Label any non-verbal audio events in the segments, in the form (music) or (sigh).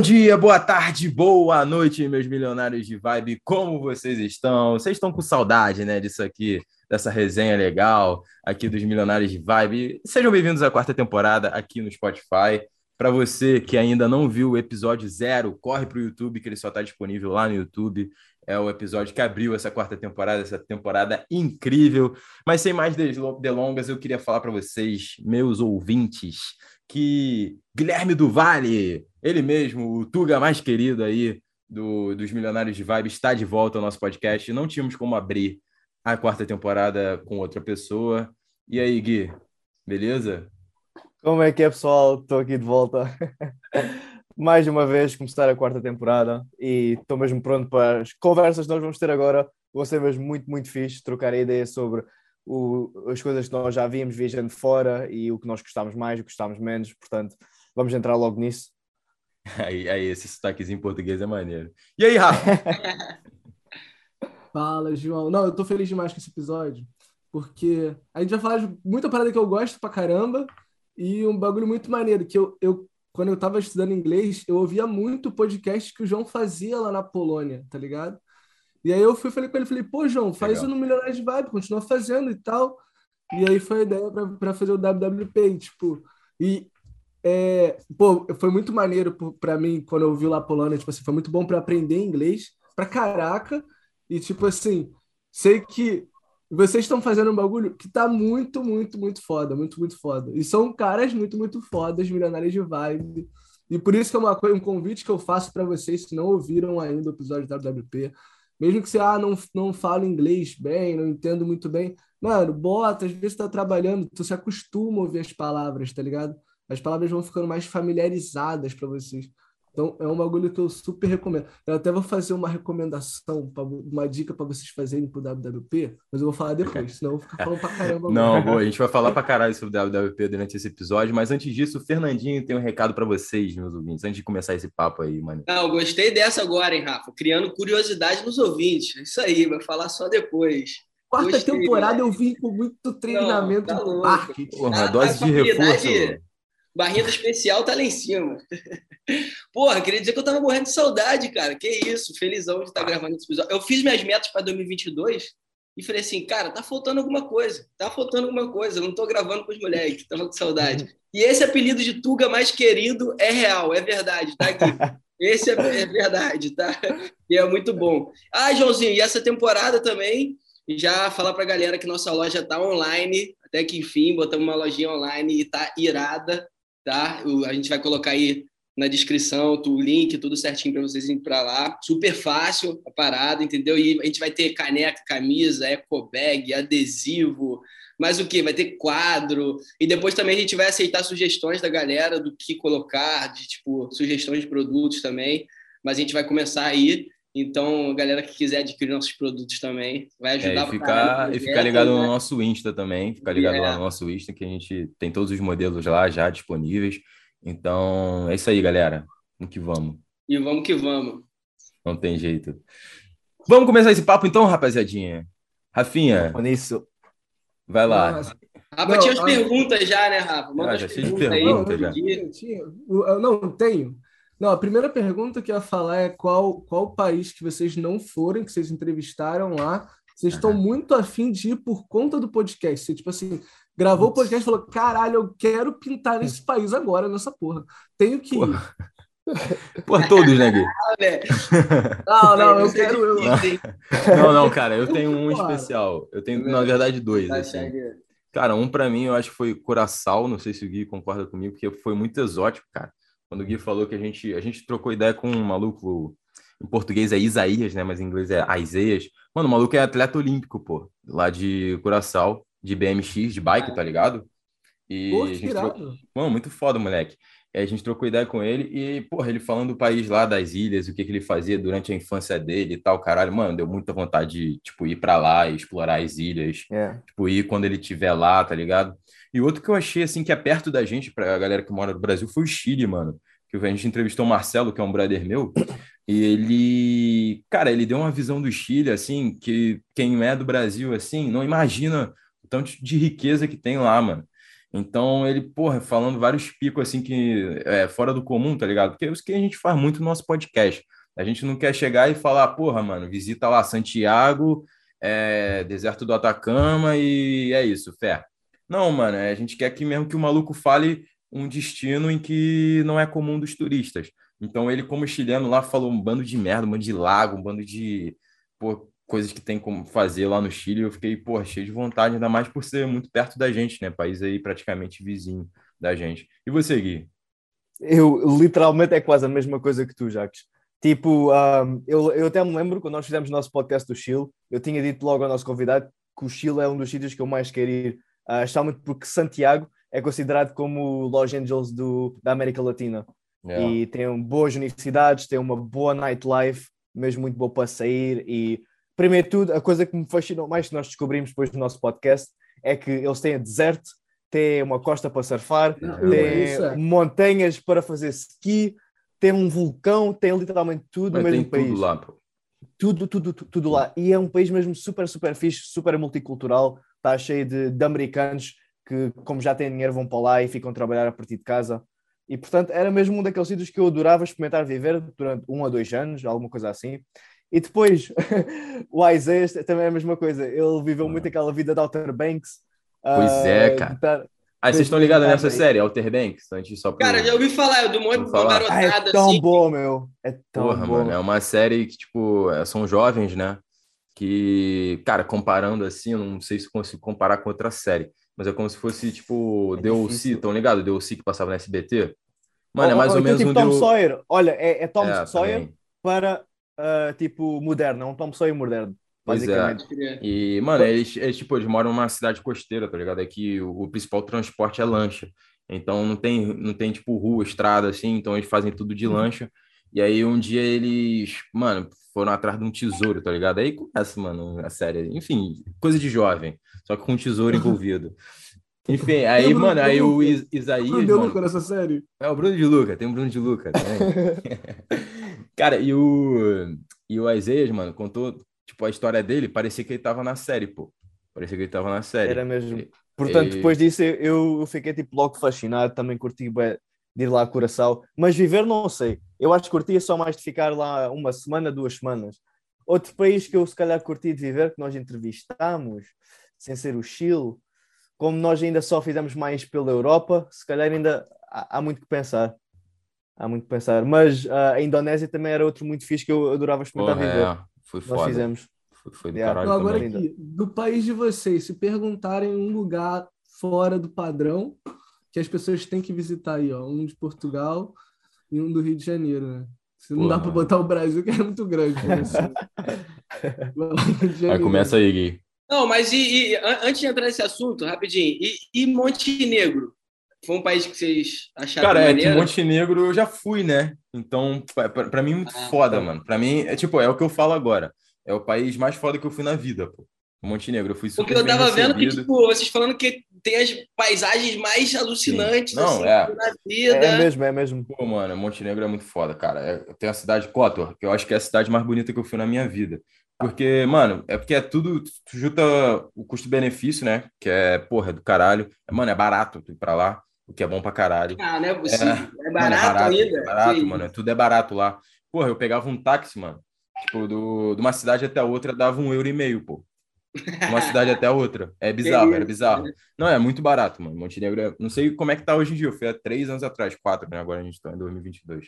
Bom dia, boa tarde, boa noite, meus milionários de vibe. Como vocês estão? Vocês estão com saudade, né, disso aqui, dessa resenha legal aqui dos milionários de vibe. Sejam bem-vindos à quarta temporada aqui no Spotify. Para você que ainda não viu o episódio zero, corre para o YouTube, que ele só está disponível lá no YouTube. É o episódio que abriu essa quarta temporada, essa temporada incrível. Mas sem mais delongas, eu queria falar para vocês, meus ouvintes, que Guilherme do Vale, ele mesmo, o Tuga mais querido aí do, dos Milionários de Vibe, está de volta ao nosso podcast. Não tínhamos como abrir a quarta temporada com outra pessoa. E aí, Gui, beleza? Como é que é, pessoal? Estou aqui de volta. (laughs) Mais uma vez, começar a quarta temporada e estou mesmo pronto para as conversas que nós vamos ter agora. Vão ser mesmo muito, muito fixe trocar a ideia sobre o, as coisas que nós já víamos viajando fora e o que nós gostávamos mais, o que gostávamos menos. Portanto, vamos entrar logo nisso. (laughs) Aí, aí esse sotaquezinho em português é maneiro. E aí, Rafa? (laughs) Fala, João. Não, eu tô feliz demais com esse episódio, porque a gente vai falar de muita parada que eu gosto pra caramba e um bagulho muito maneiro, que eu, eu quando eu tava estudando inglês, eu ouvia muito podcast que o João fazia lá na Polônia, tá ligado? E aí eu fui falei com ele, falei, pô, João, faz Legal. o no Milionários de Vibe, continua fazendo e tal. E aí foi a ideia para fazer o WWP, e, tipo, e é, pô, foi muito maneiro para mim quando eu vi lá a Polônia, tipo assim, foi muito bom para aprender inglês pra caraca. E tipo assim, sei que vocês estão fazendo um bagulho que tá muito, muito, muito foda, muito, muito foda. E são caras muito, muito fodas, milionários de vibe. E por isso que é uma coisa, um convite que eu faço para vocês, se não ouviram ainda o episódio da WWP, mesmo que você ah, não, não fale inglês bem, não entendo muito bem, mano, bota, às vezes tá trabalhando, tu se acostuma a ouvir as palavras, tá ligado? As palavras vão ficando mais familiarizadas para vocês. Então, é um bagulho que eu super recomendo. Eu até vou fazer uma recomendação, pra, uma dica para vocês fazerem pro WWP, mas eu vou falar depois, senão eu vou ficar falando pra caramba. (laughs) Não, boa, a gente vai falar pra caralho sobre o WWP durante esse episódio, mas antes disso, o Fernandinho tem um recado para vocês, meus ouvintes, antes de começar esse papo aí, mano. Não, gostei dessa agora, hein, Rafa? Criando curiosidade nos ouvintes. Isso aí, vai falar só depois. Quarta gostei, temporada né? eu vim com muito treinamento Não, tá no marketing. Porra, dose de reforço. Barrinha do especial tá lá em cima. (laughs) Porra, queria dizer que eu tava morrendo de saudade, cara. Que isso, felizão de estar tá gravando esse episódio. Eu fiz minhas metas para 2022 e falei assim, cara, tá faltando alguma coisa. Tá faltando alguma coisa. Eu não tô gravando com os moleques, tava com saudade. E esse apelido de Tuga mais querido é real, é verdade, tá aqui. (laughs) Esse é, é verdade, tá? E é muito bom. Ah, Joãozinho, e essa temporada também, já falar pra galera que nossa loja tá online, até que enfim, botamos uma lojinha online e tá irada tá? A gente vai colocar aí na descrição o link, tudo certinho para vocês irem para lá. Super fácil a parada, entendeu? E a gente vai ter caneca, camisa, eco bag, adesivo, mas o que? Vai ter quadro. E depois também a gente vai aceitar sugestões da galera do que colocar, de tipo, sugestões de produtos também. Mas a gente vai começar aí. Então, a galera que quiser adquirir nossos produtos também, vai ajudar. É, e, ficar, e ficar ligado né? no nosso Insta também, ficar ligado é. lá no nosso Insta, que a gente tem todos os modelos lá já disponíveis. Então, é isso aí, galera. Vamos que vamos. E vamos que vamos. Não tem jeito. Vamos começar esse papo então, rapaziadinha. Rafinha. Nisso. Vai lá. Rafa, tinha as perguntas já, né, Rafa? Manda ah, já tinha perguntas já. Não, não, tenho. Não, a primeira pergunta que eu ia falar é qual, qual país que vocês não forem, que vocês entrevistaram lá, vocês estão muito afim de ir por conta do podcast. Você, tipo assim, gravou o podcast e falou: caralho, eu quero pintar (laughs) nesse país agora, nessa porra. Tenho que ir. (laughs) Por todos, né, Gui? (laughs) Não, não, eu quero. Eu... Não, não, cara, eu tenho um especial. Eu tenho, na verdade, dois. Assim. Cara, um para mim eu acho que foi Curaçao, não sei se o Gui concorda comigo, porque foi muito exótico, cara. Quando o Gui falou que a gente, a gente trocou ideia com um maluco, em português é Isaías, né? Mas em inglês é Isaias. Mano, o maluco é atleta olímpico, pô, lá de Curaçao, de BMX, de bike, tá ligado? E pô, que trocou... Mano, muito foda, moleque. a gente trocou ideia com ele e, porra, ele falando do país lá, das ilhas, o que, que ele fazia durante a infância dele e tal, caralho, mano, deu muita vontade de, tipo, ir para lá e explorar as ilhas. É. Tipo, ir quando ele estiver lá, tá ligado? E outro que eu achei, assim, que é perto da gente, pra galera que mora no Brasil, foi o Chile, mano. Que a gente entrevistou o Marcelo, que é um brother meu, e ele, cara, ele deu uma visão do Chile, assim, que quem é do Brasil, assim, não imagina o tanto de riqueza que tem lá, mano. Então, ele, porra, falando vários picos assim que é fora do comum, tá ligado? Porque é isso que a gente faz muito no nosso podcast. A gente não quer chegar e falar, porra, mano, visita lá Santiago, é, deserto do Atacama e é isso, fé. Não, mano, é, a gente quer que mesmo que o maluco fale um destino em que não é comum dos turistas. Então ele, como chileno lá, falou um bando de merda, um bando de lago, um bando de coisas que tem como fazer lá no Chile. Eu fiquei, pô, cheio de vontade, ainda mais por ser muito perto da gente, né? País aí praticamente vizinho da gente. E você, Gui? Eu literalmente é quase a mesma coisa que tu, Jacques. Tipo, um, eu, eu até me lembro quando nós fizemos o nosso podcast do Chile, eu tinha dito logo ao nosso convidado que o Chile é um dos sítios que eu mais quero ir, uh, especialmente porque Santiago é considerado como o Los Angeles do, da América Latina. Yeah. E tem boas universidades, tem uma boa nightlife, mesmo muito boa para sair. E, primeiro de tudo, a coisa que me fascinou mais que nós descobrimos depois do nosso podcast é que eles têm deserto, têm uma costa para surfar, Não, têm é. montanhas para fazer ski, tem um vulcão, tem literalmente tudo Mas no mesmo país. Tudo lá, pô. Tudo, tudo, tudo, tudo, lá. E é um país mesmo super, super fixe, super multicultural, está cheio de, de, americanos que, como já têm dinheiro, vão para lá e ficam a trabalhar a partir de casa. E, portanto, era mesmo um daqueles sítios que eu adorava experimentar viver durante um a dois anos, alguma coisa assim. E depois, (laughs) o Isaiah também é a mesma coisa. Ele viveu muito aquela vida de Outer Banks. Pois uh, é, cara. Ah, vocês estão ligados nessa aí. série, Outer Banks? Antes só pro... Cara, já ouvi falar, do monte de garotada ah, é tão assim. bom, meu. É tão Porra, bom. mano, é uma série que, tipo, é, são jovens, né? Que, cara, comparando assim, eu não sei se consigo comparar com outra série, mas é como se fosse, tipo, é DLC, estão ligados? DLC que passava na SBT? Mano, oh, é mais oh, ou então, menos tipo um Tom Sawyer. Olha, é, é Tom é, Sawyer também. para, uh, tipo, moderno, é um Tom Sawyer moderno. Pois é. E, mano, eles, eles, tipo, eles moram numa cidade costeira, tá ligado? É que o, o, principal transporte é lancha. Então não tem, não tem, tipo, rua, estrada, assim, então eles fazem tudo de lancha. E aí um dia eles, mano, foram atrás de um tesouro, tá ligado? Aí começa, mano, a série. Enfim, coisa de jovem, só que com um tesouro envolvido. (laughs) Enfim, aí, mano, aí o Is Isaías. Bruno de Luca nessa série. É o Bruno de Luca, tem o Bruno de Luca (laughs) Cara, e o, e o Isaías, mano, contou tipo, a história dele parecia que ele tava na série, pô. Parecia que ele tava na série. Era mesmo. Portanto, depois disso eu, eu fiquei tipo logo fascinado, também curti bem, de ir lá a Curaçao, mas viver não sei. Eu acho que curtia só mais de ficar lá uma semana, duas semanas. Outro país que eu se calhar curti de viver, que nós entrevistamos, sem ser o Chile, como nós ainda só fizemos mais pela Europa, se calhar ainda há, há muito que pensar. Há muito que pensar. Mas uh, a Indonésia também era outro muito fixe que eu adorava experimentar Porra, viver. É. Foi foda. Nós fizemos. Foi, foi do yeah. caralho agora aqui, do país de vocês, se perguntarem um lugar fora do padrão que as pessoas têm que visitar aí, ó, um de Portugal e um do Rio de Janeiro, né? Se não Porra. dá para botar o Brasil, que é muito grande. Né? (laughs) Aí começa aí, Gui. Não, mas e, e, antes de entrar nesse assunto, rapidinho, e, e Montenegro? Foi um país que vocês acharam Cara, é que Montenegro eu já fui, né? Então, para mim, muito ah, foda, tá. mano. Para mim, é tipo, é o que eu falo agora. É o país mais foda que eu fui na vida, pô. Montenegro, eu fui super Porque eu tava vendo que, tipo, vocês falando que tem as paisagens mais alucinantes Não, assim, é. na vida. É mesmo, é mesmo. Pô, mano, Montenegro é muito foda, cara. É, tem a cidade Kotor, que eu acho que é a cidade mais bonita que eu fui na minha vida. Porque, mano, é porque é tudo, tu junta o custo-benefício, né? Que é, porra, é do caralho. Mano, é barato tu ir pra lá o que é bom pra caralho. Ah, né? Você é, é, é, barato, mano, é barato ainda. É barato, mano. Tudo é barato lá. Porra, eu pegava um táxi, mano. Tipo, do, de uma cidade até a outra dava um euro e meio, pô. Uma (laughs) cidade até a outra. É bizarro, era bizarro. Não, é muito barato, mano. Montenegro é... Não sei como é que tá hoje em dia. Fui há três anos atrás, quatro, né? Agora a gente tá em 2022.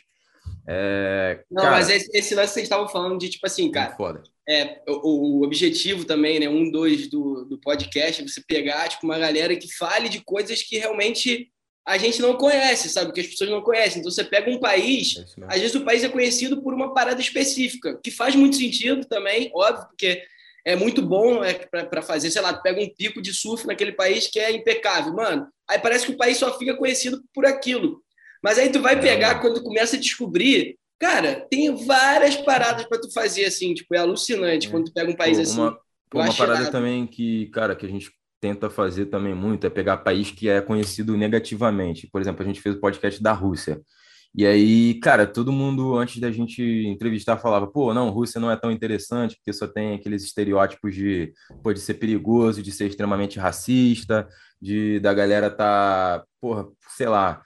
É... Não, cara, mas esse, esse lance que vocês estavam falando de, tipo assim, cara... Foda. É, o, o, objetivo também, né? Um, dois do, do podcast é você pegar, tipo, uma galera que fale de coisas que realmente a gente não conhece, sabe? Que as pessoas não conhecem. Então você pega um país, é às vezes o país é conhecido por uma parada específica, que faz muito sentido também, óbvio, porque é muito bom é, para fazer, sei lá, pega um pico de surf naquele país que é impecável, mano. Aí parece que o país só fica conhecido por aquilo. Mas aí tu vai pegar, quando começa a descobrir, cara, tem várias paradas para tu fazer assim, tipo, é alucinante é. quando tu pega um país uma, assim. Uma parada também que, cara, que a gente tenta fazer também muito é pegar país que é conhecido negativamente. Por exemplo, a gente fez o podcast da Rússia. E aí, cara, todo mundo antes da gente entrevistar falava, pô, não, Rússia não é tão interessante porque só tem aqueles estereótipos de, pô, de ser perigoso, de ser extremamente racista, de da galera tá, porra, sei lá,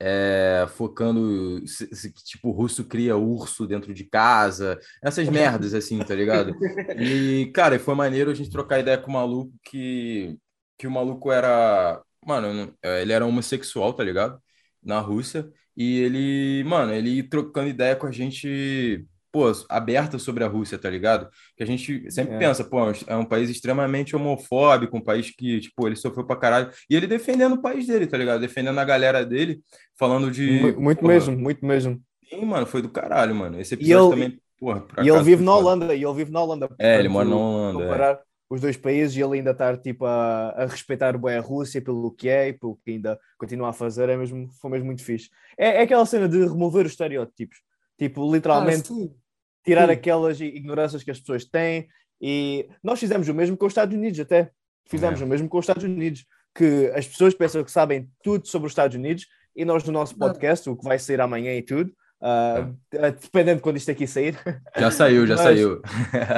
é, focando se, se, tipo o russo cria urso dentro de casa, essas merdas assim, tá ligado? E cara, foi maneiro a gente trocar ideia com o maluco que que o maluco era, mano, ele era homossexual, tá ligado? Na Rússia e ele, mano, ele trocando ideia com a gente, pô, aberta sobre a Rússia, tá ligado? Que a gente sempre é. pensa, pô, é um país extremamente homofóbico, um país que, tipo, ele sofreu pra caralho. E ele defendendo o país dele, tá ligado? Defendendo a galera dele, falando de. Muito porra, mesmo, muito mesmo. Sim, mano, foi do caralho, mano. Esse episódio também, porra. E ele vive na Holanda, e ele vive na Holanda. É, ele mora na Holanda. É. Comparar, os dois países e ele ainda estar tipo, a, a respeitar bem a Rússia pelo que é e pelo que ainda continua a fazer, é mesmo, foi mesmo muito fixe. É, é aquela cena de remover os estereótipos, tipo, literalmente ah, tirar sim. aquelas ignorâncias que as pessoas têm. E nós fizemos o mesmo com os Estados Unidos, até fizemos é. o mesmo com os Estados Unidos, que as pessoas pensam que sabem tudo sobre os Estados Unidos e nós no nosso podcast, o que vai sair amanhã e tudo, Uh, dependendo de quando isto aqui sair. Já saiu, já Mas... saiu.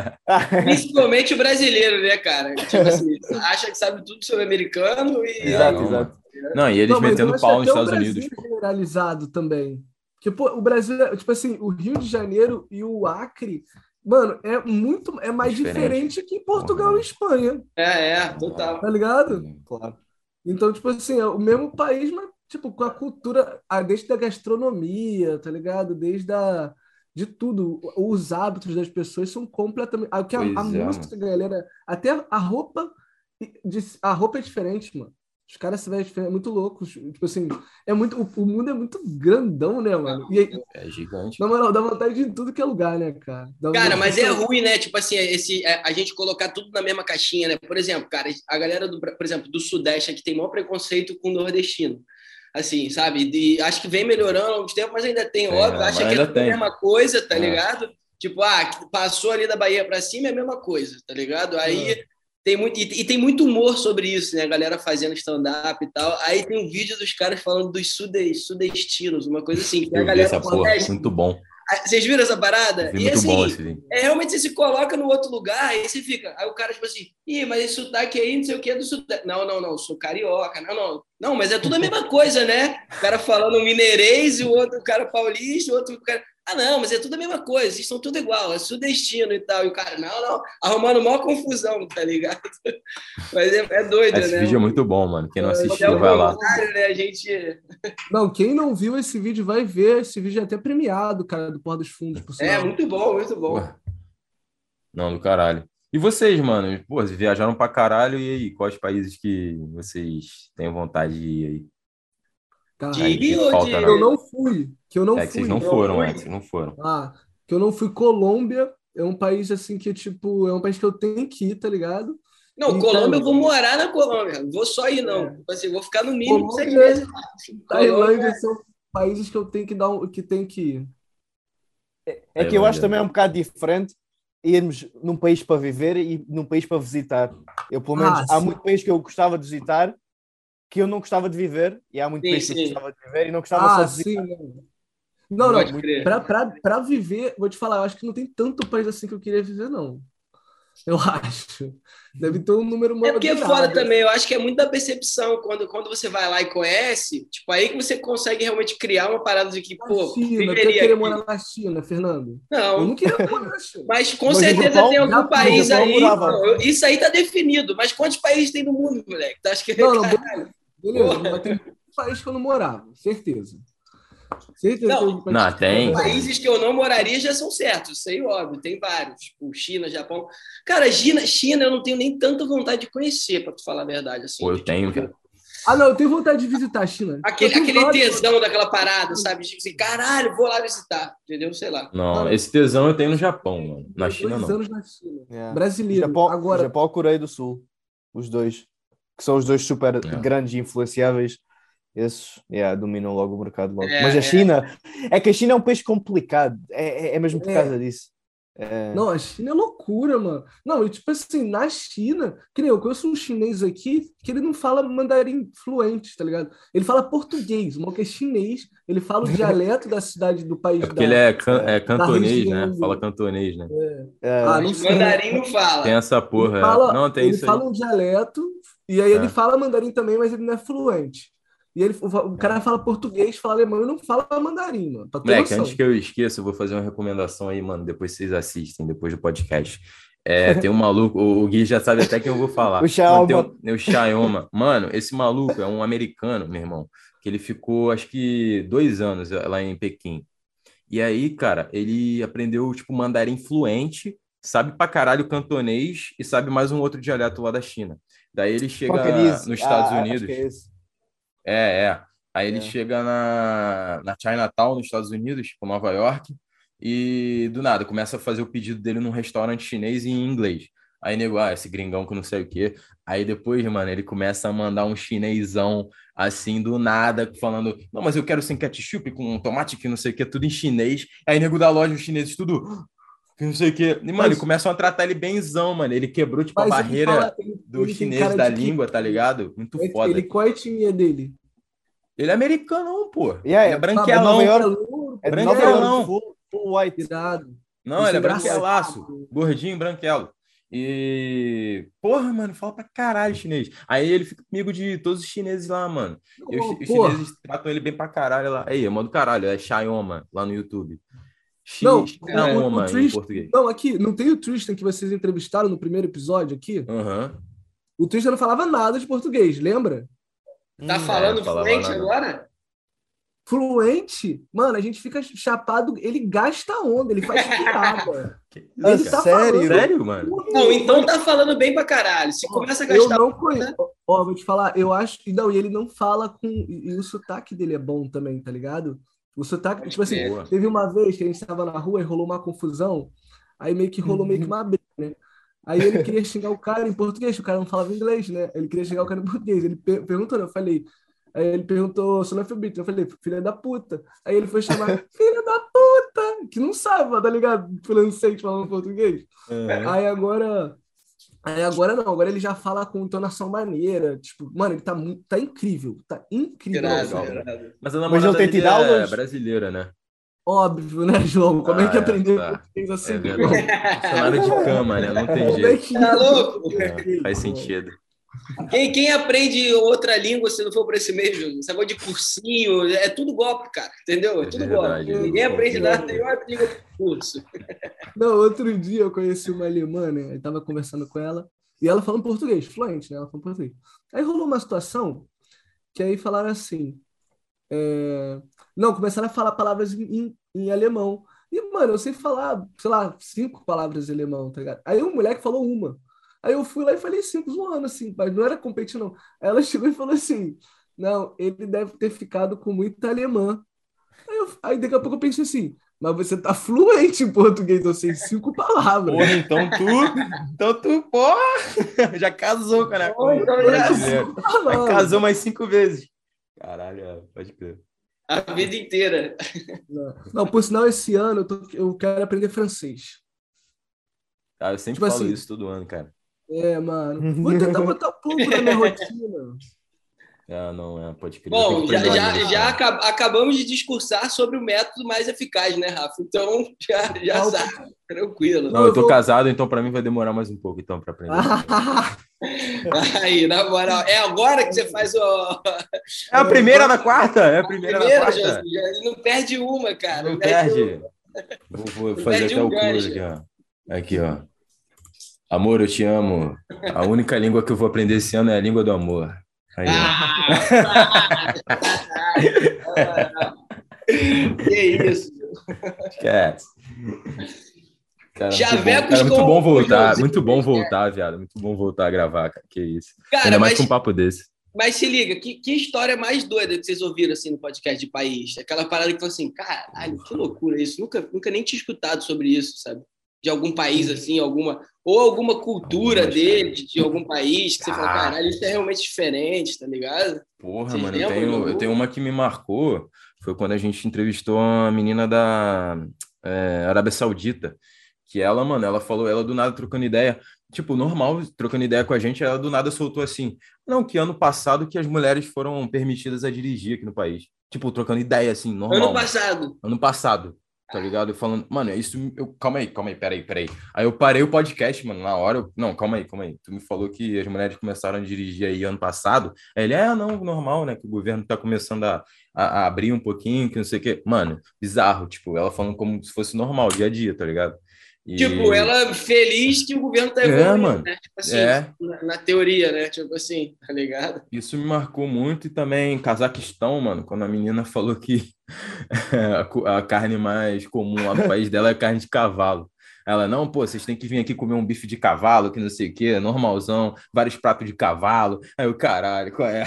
(laughs) Principalmente o brasileiro, né, cara? Tipo assim, acha que sabe tudo sobre americano e. Exato, exato. Não, e eles não, metendo pau nos Estados Unidos. É generalizado também. Que, pô, o Brasil, tipo assim, o Rio de Janeiro e o Acre, mano, é muito, é mais diferente, diferente que em Portugal e Espanha. É, é, total. Tá ligado? Claro. Então, tipo assim, é o mesmo país, mas tipo, com a cultura, desde a gastronomia, tá ligado? Desde a, de tudo. Os hábitos das pessoas são completamente. A, a, a é, música, galera, até a roupa. A roupa é diferente, mano. Os caras se vestem é muito loucos. Tipo assim, é muito, o, o, mundo é muito grandão, né, mano? E aí, é gigante. Na moral, dá vontade de tudo que é lugar, né, cara? Dá cara, mas é ruim, né? Tipo assim, esse, é, a gente colocar tudo na mesma caixinha, né? Por exemplo, cara, a galera do, por exemplo, do Sudeste aqui tem maior preconceito com o nordestino assim, sabe? De, acho que vem melhorando ao longo do tempo, mas ainda tem, é, óbvio, acha que é a mesma coisa, tá é. ligado? Tipo, ah, passou ali da Bahia para cima é a mesma coisa, tá ligado? Aí é. Tem muito, e, e, tem muito humor sobre isso, né? A galera fazendo stand-up e tal. Aí tem um vídeo dos caras falando dos sudestinos, uma coisa assim. Que a galera essa porra, muito bom. Vocês viram essa parada? e assim, bom esse é, realmente você se coloca no outro lugar, aí você fica. Aí o cara, tipo assim, ih, mas esse sotaque aí, não sei o que é do sotaque. Não, não, não, sou carioca. Não, não. Não, mas é tudo a mesma coisa, né? O cara falando mineirês e o outro cara paulista, o outro cara. Ah, não, mas é tudo a mesma coisa, vocês são tudo igual, é sudestino e tal. E o cara, não, não, arrumando maior confusão, tá ligado? (laughs) Mas é, é doido, esse né? Esse vídeo é muito bom, mano. Quem não assistiu, é vai lá. Né? A gente... Não, quem não viu esse vídeo vai ver. Esse vídeo é até premiado, cara, do Porra dos Fundos. Por é, muito bom, muito bom. Pô. Não, do caralho. E vocês, mano? Pô, vocês viajaram pra caralho, e aí? Quais países que vocês têm vontade de ir aí? Cara, de Rio ou de... Eu não fui. Que eu não é fui. vocês não foram, é, vocês não foram. Ah, que eu não fui. Colômbia é um país assim que, tipo, é um país que eu tenho que ir, tá ligado? Não, então, Colômbia eu vou morar na Colômbia. Não vou só ir, não. É. Tipo assim, vou ficar no mínimo Colômbia, seis meses. Tailândia são países que eu tenho que dar um, que tem que ir. É, é que eu acho também um bocado diferente irmos num país para viver e num país para visitar. Eu, pelo menos, ah, há muito país que eu gostava de visitar que eu não gostava de viver, e há muito sim, país que eu gostava de viver e não gostava ah, só de visitar. Sim. Não, não, para viver, vou te falar, eu acho que não tem tanto país assim que eu queria viver, não. Eu (laughs) acho. Deve ter um número É porque é foda também, eu acho que é muito da percepção. Quando, quando você vai lá e conhece, tipo, aí que você consegue realmente criar uma parada de que, pô, China, eu queria morar na China, Fernando. Não. Eu não queria morar na China. (laughs) Mas com mas certeza Japão, tem algum Japão, país Japão aí. Pô, isso aí tá definido. Mas quantos países tem no mundo, moleque? Tu acha que. Não, (laughs) não, beleza, mas tem países que eu não morava, certeza. Certeza não, que não tem. Países que eu não moraria já são certos, sei óbvio, tem vários, tipo China, Japão. Cara, China, China eu não tenho nem tanta vontade de conhecer, para tu falar a verdade. Assim, Pô, eu tenho, cara. Ah, não, eu tenho vontade de visitar a China. Aquele, aquele tesão daquela parada, sabe? Tipo assim, caralho, vou lá visitar, entendeu? Sei lá. Não, ah, esse tesão eu tenho no Japão, mano. Na China, dois não. anos na China. É. Brasileiro. Japão, agora... Japão e Coreia do Sul, os dois. Que são os dois super é. grandes e influenciáveis esses yeah, dominam logo o mercado logo. É, Mas a é. China, é. é que a China é um país complicado, é, é, é mesmo por causa disso. É. Não, a China é loucura, mano. Não, e tipo assim, na China, que nem eu conheço um chinês aqui que ele não fala mandarim fluente, tá ligado? Ele fala português, o que é chinês, ele fala o dialeto da cidade do país É porque da... ele é, can, é cantonês, né? Fala cantonês, né? É. Ah, não sei. mandarim não fala. Tem essa porra. Ele fala, Não, tem ele isso aí. fala um dialeto, e aí ele É. fala mandarim também, mas ele não é fluente. E ele, o, cara fala português, fala alemão e não fala mandarim, mano. Pra ter Moleque, noção. antes que eu esqueça, eu vou fazer uma recomendação aí, mano. Depois vocês assistem, depois do podcast. É, (laughs) tem um maluco, o o Gui já sabe até quem eu vou falar. (laughs) O Xiaoma. Um- o Xiaoma. Mano, esse maluco é um americano, meu irmão, que ele ficou, acho que, dois anos lá em Pequim. E aí, cara, ele aprendeu, tipo, mandarim fluente, sabe pra caralho cantonês e sabe mais um outro dialeto lá da China. Daí ele chega Cantonese. nos Estados Ah, Unidos. que é. É, é. Aí ele É. chega na, na Chinatown, nos Estados Unidos, tipo Nova York, e do nada começa a fazer o pedido dele num restaurante chinês em inglês. Aí nego, ah, esse gringão que não sei o quê. Aí depois, mano, ele começa a mandar um chinesão assim do nada, falando: Não, mas eu quero sem ketchup, com tomate que não sei o quê, tudo em chinês. Aí nego da loja, os chineses, tudo. Que não sei o quê. E, mano, Mas- começam a tratar ele benzão, mano. Ele quebrou, tipo, a Mas ele barreira fala- ele- do ele chinês da de que- língua, tá ligado? Muito ele- foda. Ele, qual é a etnia dele? Ele é americano, pô. E aí, ele é tá, branquelão. É Branquelão. Full, white. irado. Não, Isso ele é é branquelaço. Gordinho, branquelo. E. Porra, mano, fala pra caralho chinês. Aí ele fica amigo de todos os chineses lá, mano. E os, os chineses tratam ele bem pra caralho lá. Aí, é modo caralho, é Xiaoma lá no YouTube. Não, Xiaoma o em Tristan- português. Não, aqui, não tem o Tristan que vocês entrevistaram no primeiro episódio aqui? Aham. O Tristan não falava nada de português, lembra? Tá Hum, falando é, fluente nada. agora? Fluente, mano, a gente fica chapado, ele gasta a onda, ele faz (laughs) piada. Ele tá sério? falando- Sério, mano? Não, então tá falando bem pra caralho. Se começa a Eu gastar. não conheço. Ó, vou te falar, eu acho. e Não, e ele não fala com. E o sotaque dele é bom também, tá ligado? O sotaque, tipo assim, Boa. teve uma vez que a gente tava na rua e rolou uma confusão, aí meio que rolou meio que uma briga, né? Aí ele queria xingar o cara em português, o cara não falava inglês, né? Ele queria xingar o cara em português. Ele per- perguntou, né? eu falei. Aí ele perguntou se não é Eu falei, filha da puta. Aí ele foi chamar, (laughs) filha da puta, que não sabe, tá ligado? Francês falando português. Aham. Aí agora. Aí agora não, agora ele já fala com entonação maneira. Tipo, mano, ele tá muito. Tá incrível. Tá incrível. Irado, irado. Mas a Mas namorada não tem dele é brasileira, né? Óbvio, né, João? Como é Ah, que é, aprendeu tá. português assim? É verdade. Funcionário de (laughs) cama, né? Não tem é jeito. Tá louco? É, faz sentido. Quem, quem aprende outra língua se não for por esse meio, Júlio? Esse negócio de cursinho, é tudo golpe, cara. Entendeu? É É tudo verdade. golpe. Ninguém aprende nada, nenhuma língua de curso. Não, outro dia eu conheci uma alemã, né? Eu tava conversando com ela e ela falando português, fluente, né? Ela falando português. Aí rolou uma situação que aí falaram assim. é, Não, começaram a falar palavras em, em- em alemão. E, mano, eu sei falar, sei lá, cinco palavras em alemão, tá ligado? Aí o moleque falou uma. Aí eu fui lá e falei cinco zoando, assim, mas não era competição, não. Aí ela (laughs) chegou e falou assim: Não, ele deve ter ficado com muita alemã. Aí, eu- aí daqui a pouco eu pensei assim, mas você tá fluente em português, eu sei cinco palavras. Porra, então tu. Então tu, porra! (laughs) Já casou, cara. Então já- casou mais cinco vezes. Caralho, é, pode crer. A vida inteira. Não, por sinal, esse ano eu, tô- eu quero aprender francês. Ah, eu sempre Tipo falo assim- isso todo ano, cara. É, mano. (laughs) Vou tentar botar pouco na minha rotina. Ah, não, é, pode crer. Bom, já, já, já acab- acabamos de discursar sobre o método mais eficaz, né, Rafa? Então, (laughs) já, já Não. sabe. Tranquilo. Não, eu tô vou- casado, então pra mim vai demorar mais um pouco então para aprender. (laughs) Aí, na moral. É agora que você faz o. É a primeira da quarta, é a primeira, Primeiro, da já, quarta. já- não perde uma, cara. Não Perde perde. Vou, vou Não fazer perde até um o gancho. aqui, ó. Aqui, ó. Amor, eu te amo. A única língua que eu vou aprender esse ano é a língua do amor. Aí. Ah, que isso. Esquece. Cara, muito bom. Chavecos Cara, muito com bom voltar. Muito bom voltar, viado. Muito bom voltar a gravar, cara. Que isso. Cara, Ainda mais mas, com um papo desse. mas se liga, que, que história mais doida que vocês ouviram assim no podcast de país? Aquela parada que foi assim, caralho, que loucura isso. Nunca, nunca nem tinha escutado sobre isso, sabe? De algum país assim, alguma. Ou alguma cultura Algumas, dele, de, de algum país, que você fala, Ah. caralho, isso é realmente diferente, tá ligado? Porra, Vocês mano, eu tenho, eu tenho uma que me marcou. Foi quando a gente entrevistou uma menina da é, Arábia Saudita, Que ela, mano, ela falou, ela do nada trocando ideia, tipo, normal, trocando ideia com a gente, ela do nada soltou assim, não, que ano passado que as mulheres foram permitidas a dirigir aqui no país. Tipo, trocando ideia, assim, normal. Ano passado. Ano passado, tá ligado? Eu falando, mano, isso, eu, calma aí, calma aí, peraí, peraí. Aí eu parei o podcast, mano, na hora, eu, não, calma aí, calma aí. Tu me falou que as mulheres começaram a dirigir aí ano passado. Aí ele, é, não, normal, né, que o governo tá começando a, a, a abrir um pouquinho, que não sei o quê. Mano, bizarro, tipo, ela falando como se fosse normal, dia a dia, tá ligado? E- Tipo, ela feliz que o governo tá É, evoluindo, mano. né? Tipo assim, É. na, na teoria, né? Tipo assim, tá ligado? Isso me marcou muito e também Cazaquistão, mano, quando a menina falou que (laughs) a carne mais comum lá no país (laughs) dela é carne de cavalo. Ela, não, pô, vocês têm que vir aqui comer um bife de cavalo, que não sei o quê, normalzão, vários pratos de cavalo. Aí o caralho, qual é?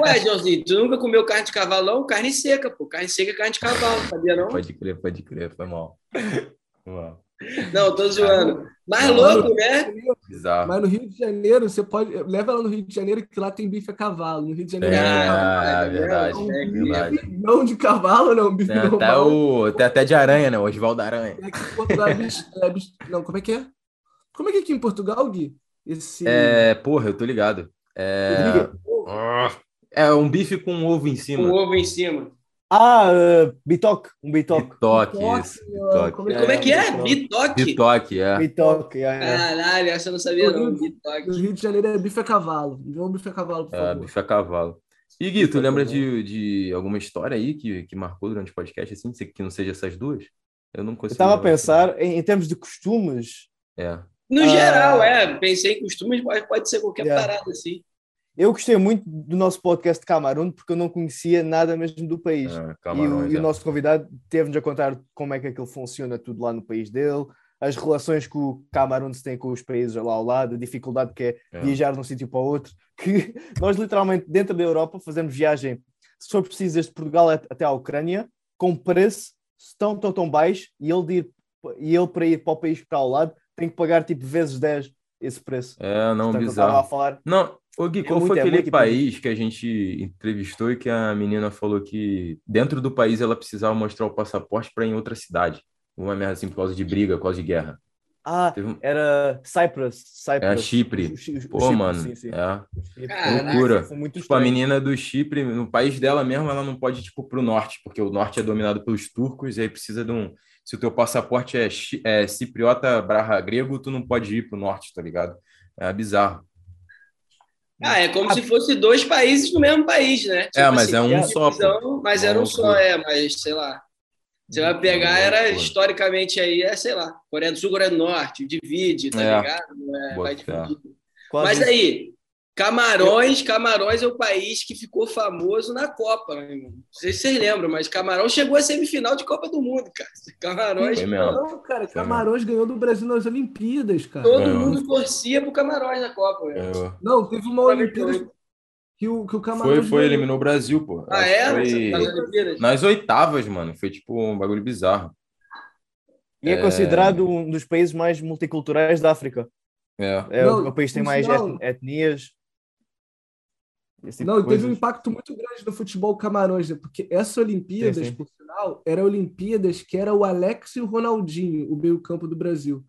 Ué, (laughs) Joãozinho, tu nunca comeu carne de cavalão? Carne seca, pô. Carne seca é carne de cavalo, sabia não? Pode crer, pode crer, foi mal. Foi mal. Não, tô zoando. Mais Não, louco, né? Mas no Rio de Janeiro, você pode. Leva ela no Rio de Janeiro, que lá tem bife a cavalo. No Rio de É, Janeiro Ah, é verdade, é, é é, verdade. não de cavalo, não. Bife Tem até, o, tem até de aranha, né? O Oswaldo Aranha. É é é Não, como é que é? Como é que é aqui em Portugal, Gui? Esse. É, porra, eu tô ligado. É, é um bife com ovo em Com cima. ovo em cima. Ah, uh, bitoque, um bitoque. Bitoque, Bitoque, isso. mano. Bitoque. Como é Como é que é? Bitoque? Bitoque, é. Bitoque, é, é. Caralho, essa eu não sabia não. No Bitoque. Rio de Janeiro é bife a cavalo. Um bife a cavalo, por É, favor. bife a cavalo. E Gui, tu lembra de, de alguma história aí que, que marcou durante o podcast, assim, que não seja essas duas? Eu não Eu consigo. estava a lembrar. pensar em, em termos de costumes. É. No Ah. geral, é. Pensei em costumes, mas pode ser qualquer Yeah. parada assim. Eu gostei muito do nosso podcast de Camarão porque eu não conhecia nada mesmo do país. é, E o, e o é. nosso convidado teve-nos a contar como é que aquilo funciona tudo lá no país dele, as relações que o Camarão tem com os países lá ao lado, a dificuldade que é, É. viajar de um sítio para o outro, (laughs) que nós literalmente dentro da Europa fazemos viagem, se for preciso, desde Portugal at- até à Ucrânia, com preço tão, tão, tão baixo, e ele, de ir, e ele para ir para o país que está ao lado tem que pagar tipo vezes 10 esse preço. É, não, Portanto, a bizarro. Não, ô Gui, É qual muito- foi é aquele país que a gente entrevistou e que a menina falou que dentro do país ela precisava mostrar o passaporte para ir em outra cidade? Uma merda assim, por causa de briga, por causa de guerra. ah, Teve um- era Cyprus, Cyprus. É Chipre. O- Pô, Chipre, mano, sim, sim. é. Caraca. Loucura. Muito Tipo, a menina do Chipre, no país dela mesmo, ela não pode, tipo, pro norte, porque o norte é dominado pelos turcos, e aí precisa de um. Se o teu passaporte é, é cipriota barra grego, tu não pode ir pro norte, tá ligado? É bizarro. Ah, é como se fosse dois países no mesmo país, né? É, mas é um tinha só, pô. divisão, Mas É era um só, é, mas sei lá. Você vai pegar, era historicamente aí, é, sei lá, Coreia do Sul, Coreia do Norte, divide, tá É. ligado? É, vai dividir. Mas aí, Camarões, Camarões é o país que ficou famoso na Copa, meu irmão. Não sei se vocês lembram, mas Camarão chegou à semifinal de Copa do Mundo, cara. (laughs) Camarões, Foi mesmo. Não, cara, Camarões ganhou do Brasil nas Olimpíadas, cara. todo Ganhou. mundo torcia pro Camarões na Copa, velho. É, Não, teve uma Olimpíada que o, que o Camarões Foi, foi, ganhou. eliminou o Brasil, pô. Ah, Acho é? Nas Foi nas oitavas, mano. Foi tipo um bagulho bizarro. E é considerado um dos países mais multiculturais da África. É. É, Não, o país que tem mais sinal- etnias. Esse Não, teve um impacto muito grande no futebol Camarões, né? Porque essa Olimpíadas, Sim, sim. por sinal, era Olimpíadas que era o Alex e o Ronaldinho, o meio-campo do Brasil.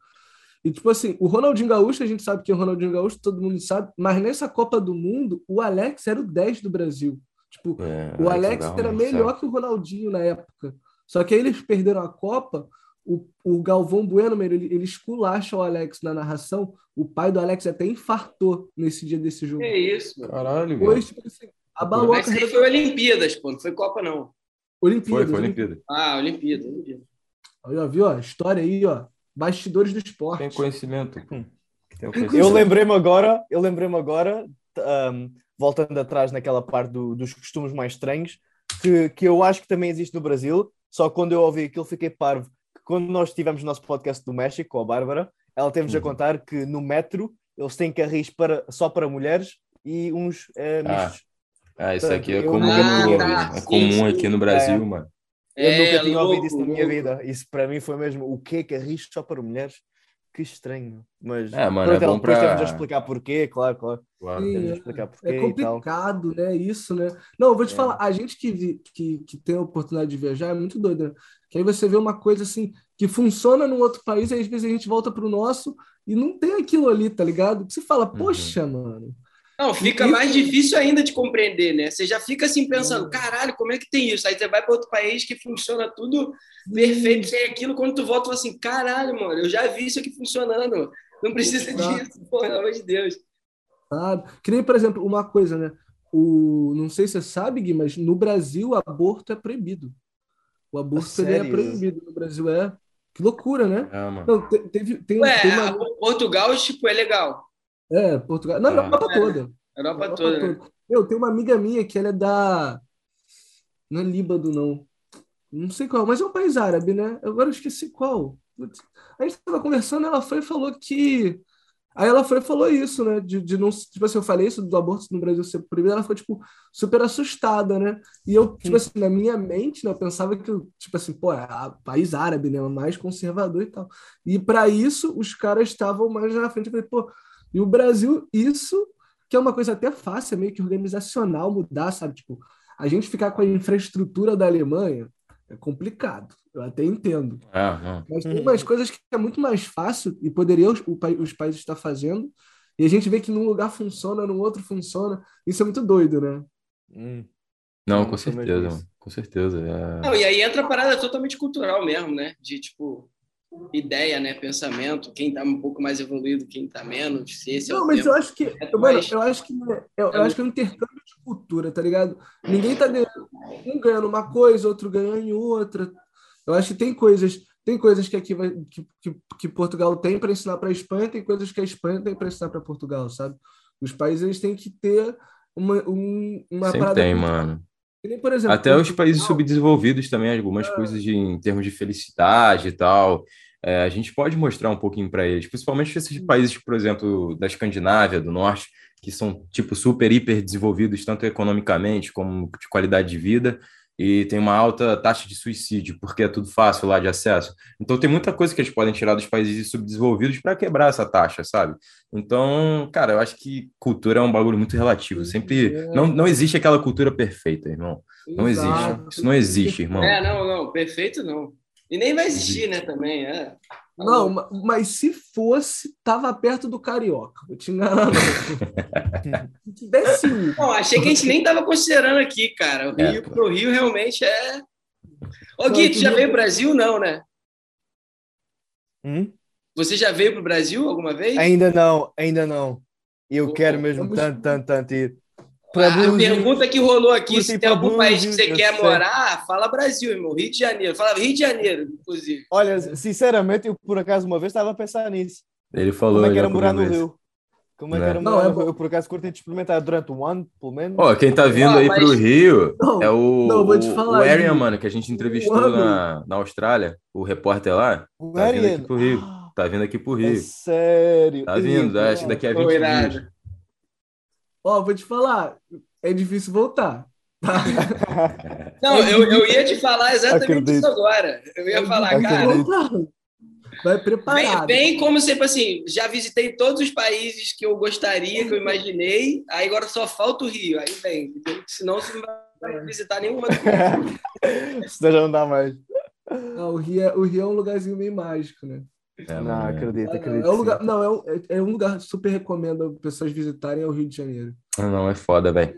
E, tipo assim, o Ronaldinho Gaúcho, a gente sabe que é o Ronaldinho Gaúcho, todo mundo sabe, mas nessa Copa do Mundo, o Alex era o 10 do Brasil. Tipo, É, o Alex jogava era muito melhor que o Ronaldinho na época. Só que aí eles perderam a Copa. O, o Galvão Bueno, ele, ele esculacha o Alex na narração. O pai do Alex até infartou nesse dia desse jogo. Que isso, mano. Caralho, velho. Depois, tipo assim, abalou a Mas carreira foi Olimpíadas, pô, não foi Copa, não. Foi, Olimpíadas. foi né? Olimpíada. Ah, Olimpíada, Olimpíada. Aí, ó, viu? ó, História aí, ó. Bastidores do esporte. Tem conhecimento. Hum. Tem Eu lembrei-me agora, eu lembrei-me agora, um, voltando atrás naquela parte do- dos costumes mais estranhos, que, que eu acho que também existe no Brasil, só que quando eu ouvi aquilo fiquei parvo. Que Quando nós tivemos o nosso podcast do México, com a Bárbara, ela teve-nos a Uhum. contar que no metro eles têm carris para, só para mulheres e uns eh, Ah, mistos. Ah, isso aqui é Eu comum, nunca tinha é ouvido. Sim, comum aqui no Brasil, É. mano. Eu É, nunca tinha ouvido louco, isso na minha louco. vida. Isso para mim foi mesmo o quê? Carris só para mulheres? Que estranho. Mas É, mano, é pronto, ela bom depois pra- explicar porquê, claro, claro. Claro. A é. explicar porquê É complicado, né? Isso, né? Não, eu vou te É. falar, a gente que, vi- que, que tem a oportunidade de viajar é muito doido, né? Que aí você vê uma coisa assim que funciona num outro país, aí às vezes a gente volta pro nosso e não tem aquilo ali, tá ligado? Que você fala, Uhum. poxa, mano. Não, fica mais difícil ainda de compreender, né? Você já fica assim pensando, caralho, como é que tem isso? Aí você vai para outro país que funciona tudo perfeito, sem aquilo, quando tu volta, tu fala assim, caralho, mano, eu já vi isso aqui funcionando. Não precisa Exato. disso, pô, (laughs) pelo amor de Deus. Sabe? Que nem, por exemplo, uma coisa, né? O, não sei se você sabe, Gui, mas no Brasil o aborto é proibido. O aborto ele é proibido no Brasil, é. Que loucura, né? É, mano. Não, te- teve, tem, Ué, tem uma. Portugal, tipo, é legal. É, Portugal. Na Ah. Europa toda. Europa Europa toda. né? toda. Meu, tem uma amiga minha que ela é da. Não é Líbano, não. Não sei qual, mas é um país árabe, né? Agora eu esqueci qual. A gente tava conversando, ela foi e falou que. Aí ela foi e falou isso, né? De, de não. Tipo assim, eu falei isso do aborto no Brasil ser proibido, ela ficou, tipo, super assustada, né? E eu, tipo assim, na minha mente, né, eu pensava que, tipo assim, pô, é a- país árabe, né? Mais conservador e tal. E para isso, os caras estavam mais na frente. Eu falei, pô, e o Brasil, isso que é uma coisa até fácil, é meio que organizacional mudar, sabe? Tipo, a gente ficar com a infraestrutura da Alemanha é complicado. Eu até entendo. É, não. Mas tem Uhum. umas coisas que é muito mais fácil e poderia os, os países estar fazendo. E a gente vê que num lugar funciona, num outro funciona. Isso é muito doido, né? Hum. Não, Não, com mesmo certeza. Com certeza. é. Não, e aí entra a parada totalmente cultural mesmo, né? De, tipo, ideia, né? Pensamento, quem tá um pouco mais evoluído, quem tá menos, se esse é Não, o mas tempo. eu acho que, É mano, eu acho que eu, eu acho que é um intercâmbio de cultura, tá ligado? Ninguém tá ganhando, um ganhando uma coisa, outro ganhando em outra. Eu acho que tem coisas, tem coisas que aqui vai, que, que, que Portugal tem para ensinar para a Espanha, tem coisas que a Espanha tem para ensinar para Portugal, sabe? Os países eles têm que ter uma, um, uma Sempre parada tem, mano. Nem, por exemplo, Até os países Portugal- subdesenvolvidos também, algumas coisas de, em termos de felicidade e tal. É, a gente pode mostrar um pouquinho para eles, principalmente esses países, por exemplo, da Escandinávia, do Norte, que são tipo super hiper desenvolvidos tanto economicamente como de qualidade de vida e tem uma alta taxa de suicídio, porque é tudo fácil lá de acesso. Então tem muita coisa que eles podem tirar dos países subdesenvolvidos para quebrar essa taxa, sabe? Então, cara, eu acho que cultura é um bagulho muito relativo. Sempre É. não, não existe aquela cultura perfeita, irmão. Não existe. Isso não existe, irmão. É, não, não, perfeito não. E nem vai existir, né, também, é. Não, ma- mas se fosse, tava perto do Carioca. Vou te enganar, não. Se tivesse um. Bom, achei que a gente nem tava considerando aqui, cara. O É, Rio, pô. pro Rio realmente é... Ô, Não, Gui, tu já veio pro Brasil? Não, né? Hum? Você já veio pro Brasil alguma vez? Ainda não, ainda não. Eu Pô, quero mesmo vamos- tanto, tanto, tanto ir. Para A pergunta que rolou aqui, se tem pra algum país que você quer sei. morar, fala Brasil, irmão. Rio de Janeiro. Fala Rio de Janeiro, inclusive. Olha, sinceramente, eu por acaso uma vez estava a pensar nisso. Ele falou Como é que era morar no. Rio? Como é que Né? era Não, morar é no. Rio? Eu por acaso curti de experimentar durante um ano, pelo menos. Ó, quem tá vindo Ah, aí mas- pro Rio Não, é o, não, vou te falar, o Arian, mano, que a gente entrevistou na, na Austrália, o repórter lá. O Tá vindo Arian. aqui pro Rio. Tá vindo aqui pro é Rio. sério. Tá vindo, acho que daqui a Ô, 20 irado. dias. Ó, vou te falar, é difícil voltar. Tá? (laughs) Não, eu, eu ia te falar exatamente Acredito. isso agora. Eu ia falar, Acredito. cara, Acredito. Vai Bem, preparado. bem como sempre assim, já visitei todos os países que eu gostaria, que eu imaginei, aí agora só falta o Rio. Aí vem, senão você não vai visitar nenhuma. (laughs) Senão já não dá mais. Não, o, Rio é, o Rio é um lugarzinho meio mágico, né? É, não, mano, é. acredito, É, acredito. é um lugar, não, é um, é- é um lugar super recomendo pessoas visitarem é o Rio de Janeiro. Ah, Não, é foda, velho.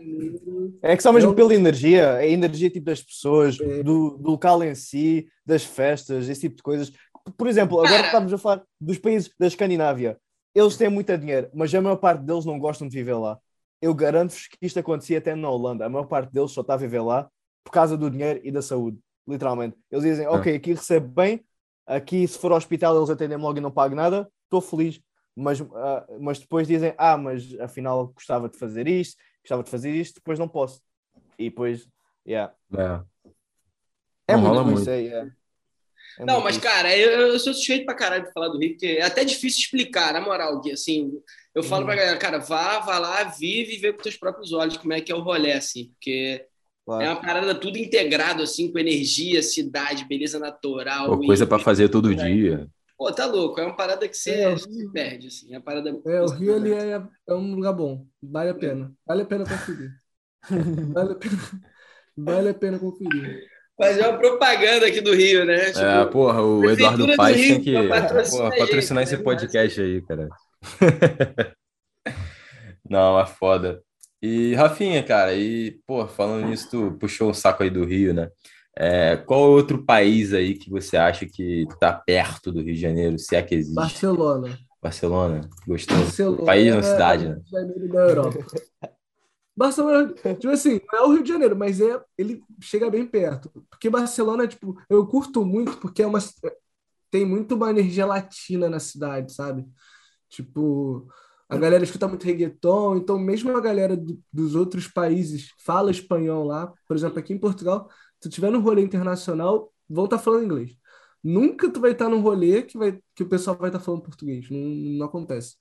É que só mesmo Eu- pela energia, a energia tipo das pessoas, É. do, do local em si, das festas, esse tipo de coisas. Por exemplo, agora Cara. estamos a falar dos países da Escandinávia. Eles têm muito dinheiro, mas a maior parte deles não gostam de viver lá. Eu garanto-vos que isto acontecia até na Holanda. A maior parte deles só está a viver lá por causa do dinheiro e da saúde, literalmente. Eles dizem, ok, aqui recebo bem, aqui se for ao hospital eles atendem logo e não pago nada, estou feliz. Mas, ah, mas depois dizem, ah, mas afinal gostava de fazer isto, gostava de fazer isto, depois não posso. E depois, yeah. É. É Não muito rola isso, muito. é, é. É Não, muito mas, isso. cara, eu, eu sou suspeito pra caralho de falar do Rio, porque é até difícil explicar, na moral, Gui, assim, eu falo Uhum. pra galera, cara, vá, vá lá, vive e vê com teus próprios olhos como é que é o rolê, assim, porque Claro. é uma parada tudo integrado, assim, com energia, cidade, beleza natural. Pô, coisa pra fazer todo dia. Pô, tá louco. É uma parada que você É, se perde, assim. É uma parada... É, o Rio ele é, é um lugar bom. Vale a pena. Vale a pena conferir. Vale a pena, vale a pena conferir. Fazer uma propaganda aqui do Rio, né? Tipo, É, porra, o Eduardo do Paes tem que patrocinar porra, gente, patrocinar esse né? podcast aí, cara. (laughs) Não, é foda. E Rafinha, cara, e, pô, falando nisso, tu puxou o saco aí do Rio, né? É, qual outro país aí que você acha que tá perto do Rio de Janeiro, se é que existe? Barcelona. Barcelona? Gostou? Barcelona País ou é cidade, né? Rio de Janeiro da Europa. (laughs) Barcelona, tipo assim, não é o Rio de Janeiro, mas é, ele chega bem perto. Porque Barcelona, tipo, eu curto muito porque é uma, tem muito uma energia latina na cidade, sabe? Tipo, a galera escuta muito reggaeton, então mesmo a galera do- dos outros países fala espanhol lá. Por exemplo, aqui em Portugal, se tu tiver no rolê internacional, vão estar falando inglês. Nunca tu vai estar num rolê que, vai, que o pessoal vai estar falando português. Não, não acontece.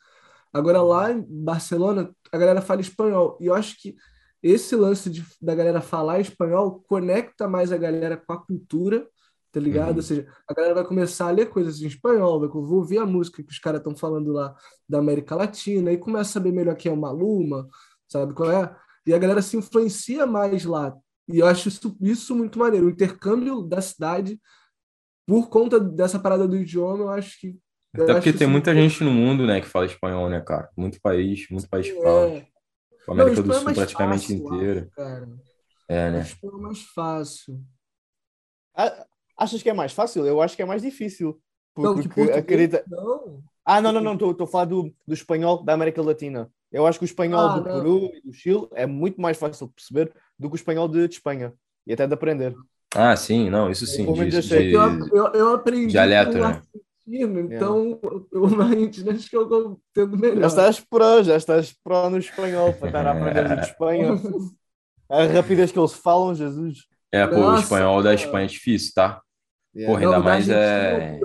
Agora lá em Barcelona, a galera fala espanhol. E eu acho que esse lance de, da galera falar espanhol conecta mais a galera com a cultura, tá ligado? Uhum. Ou seja, a galera vai começar a ler coisas em espanhol, vai ouvir a música que os caras estão falando lá da América Latina e começa a saber melhor quem é o Maluma, sabe qual é? E a galera se influencia mais lá. E eu acho isso, isso muito maneiro. O intercâmbio da cidade, por conta dessa parada do idioma, eu acho que. eu Até acho porque tem isso muita gente no mundo, né, que fala espanhol, né, cara? Muito país, muito país que fala. É. A América Não, do é Sul mais praticamente fácil, inteira. acho, cara. É, né? Espanhol é mais fácil. Ah, Achas que é mais fácil? Eu acho que é mais difícil. Não, Porque que português, acredita. não. Ah, não, não, não, estou a falar do, do espanhol da América Latina. Eu acho que o espanhol Ah, do não. Peru e do Chile é muito mais fácil de perceber do que o espanhol de, de Espanha e até de aprender. Ah, sim, não, isso sim. menos de- de- Eu, eu, eu aprendi Dialeto, com o né? argentino, então eu na Argentina acho que eu entendo melhor. Já estás pro, já estás pro no espanhol para estar a aprender de (laughs) Espanha. A rapidez que eles falam, Jesus. É, pô, o Nossa, espanhol da cara. Espanha é difícil, tá? Yeah. Porra, ainda mais é.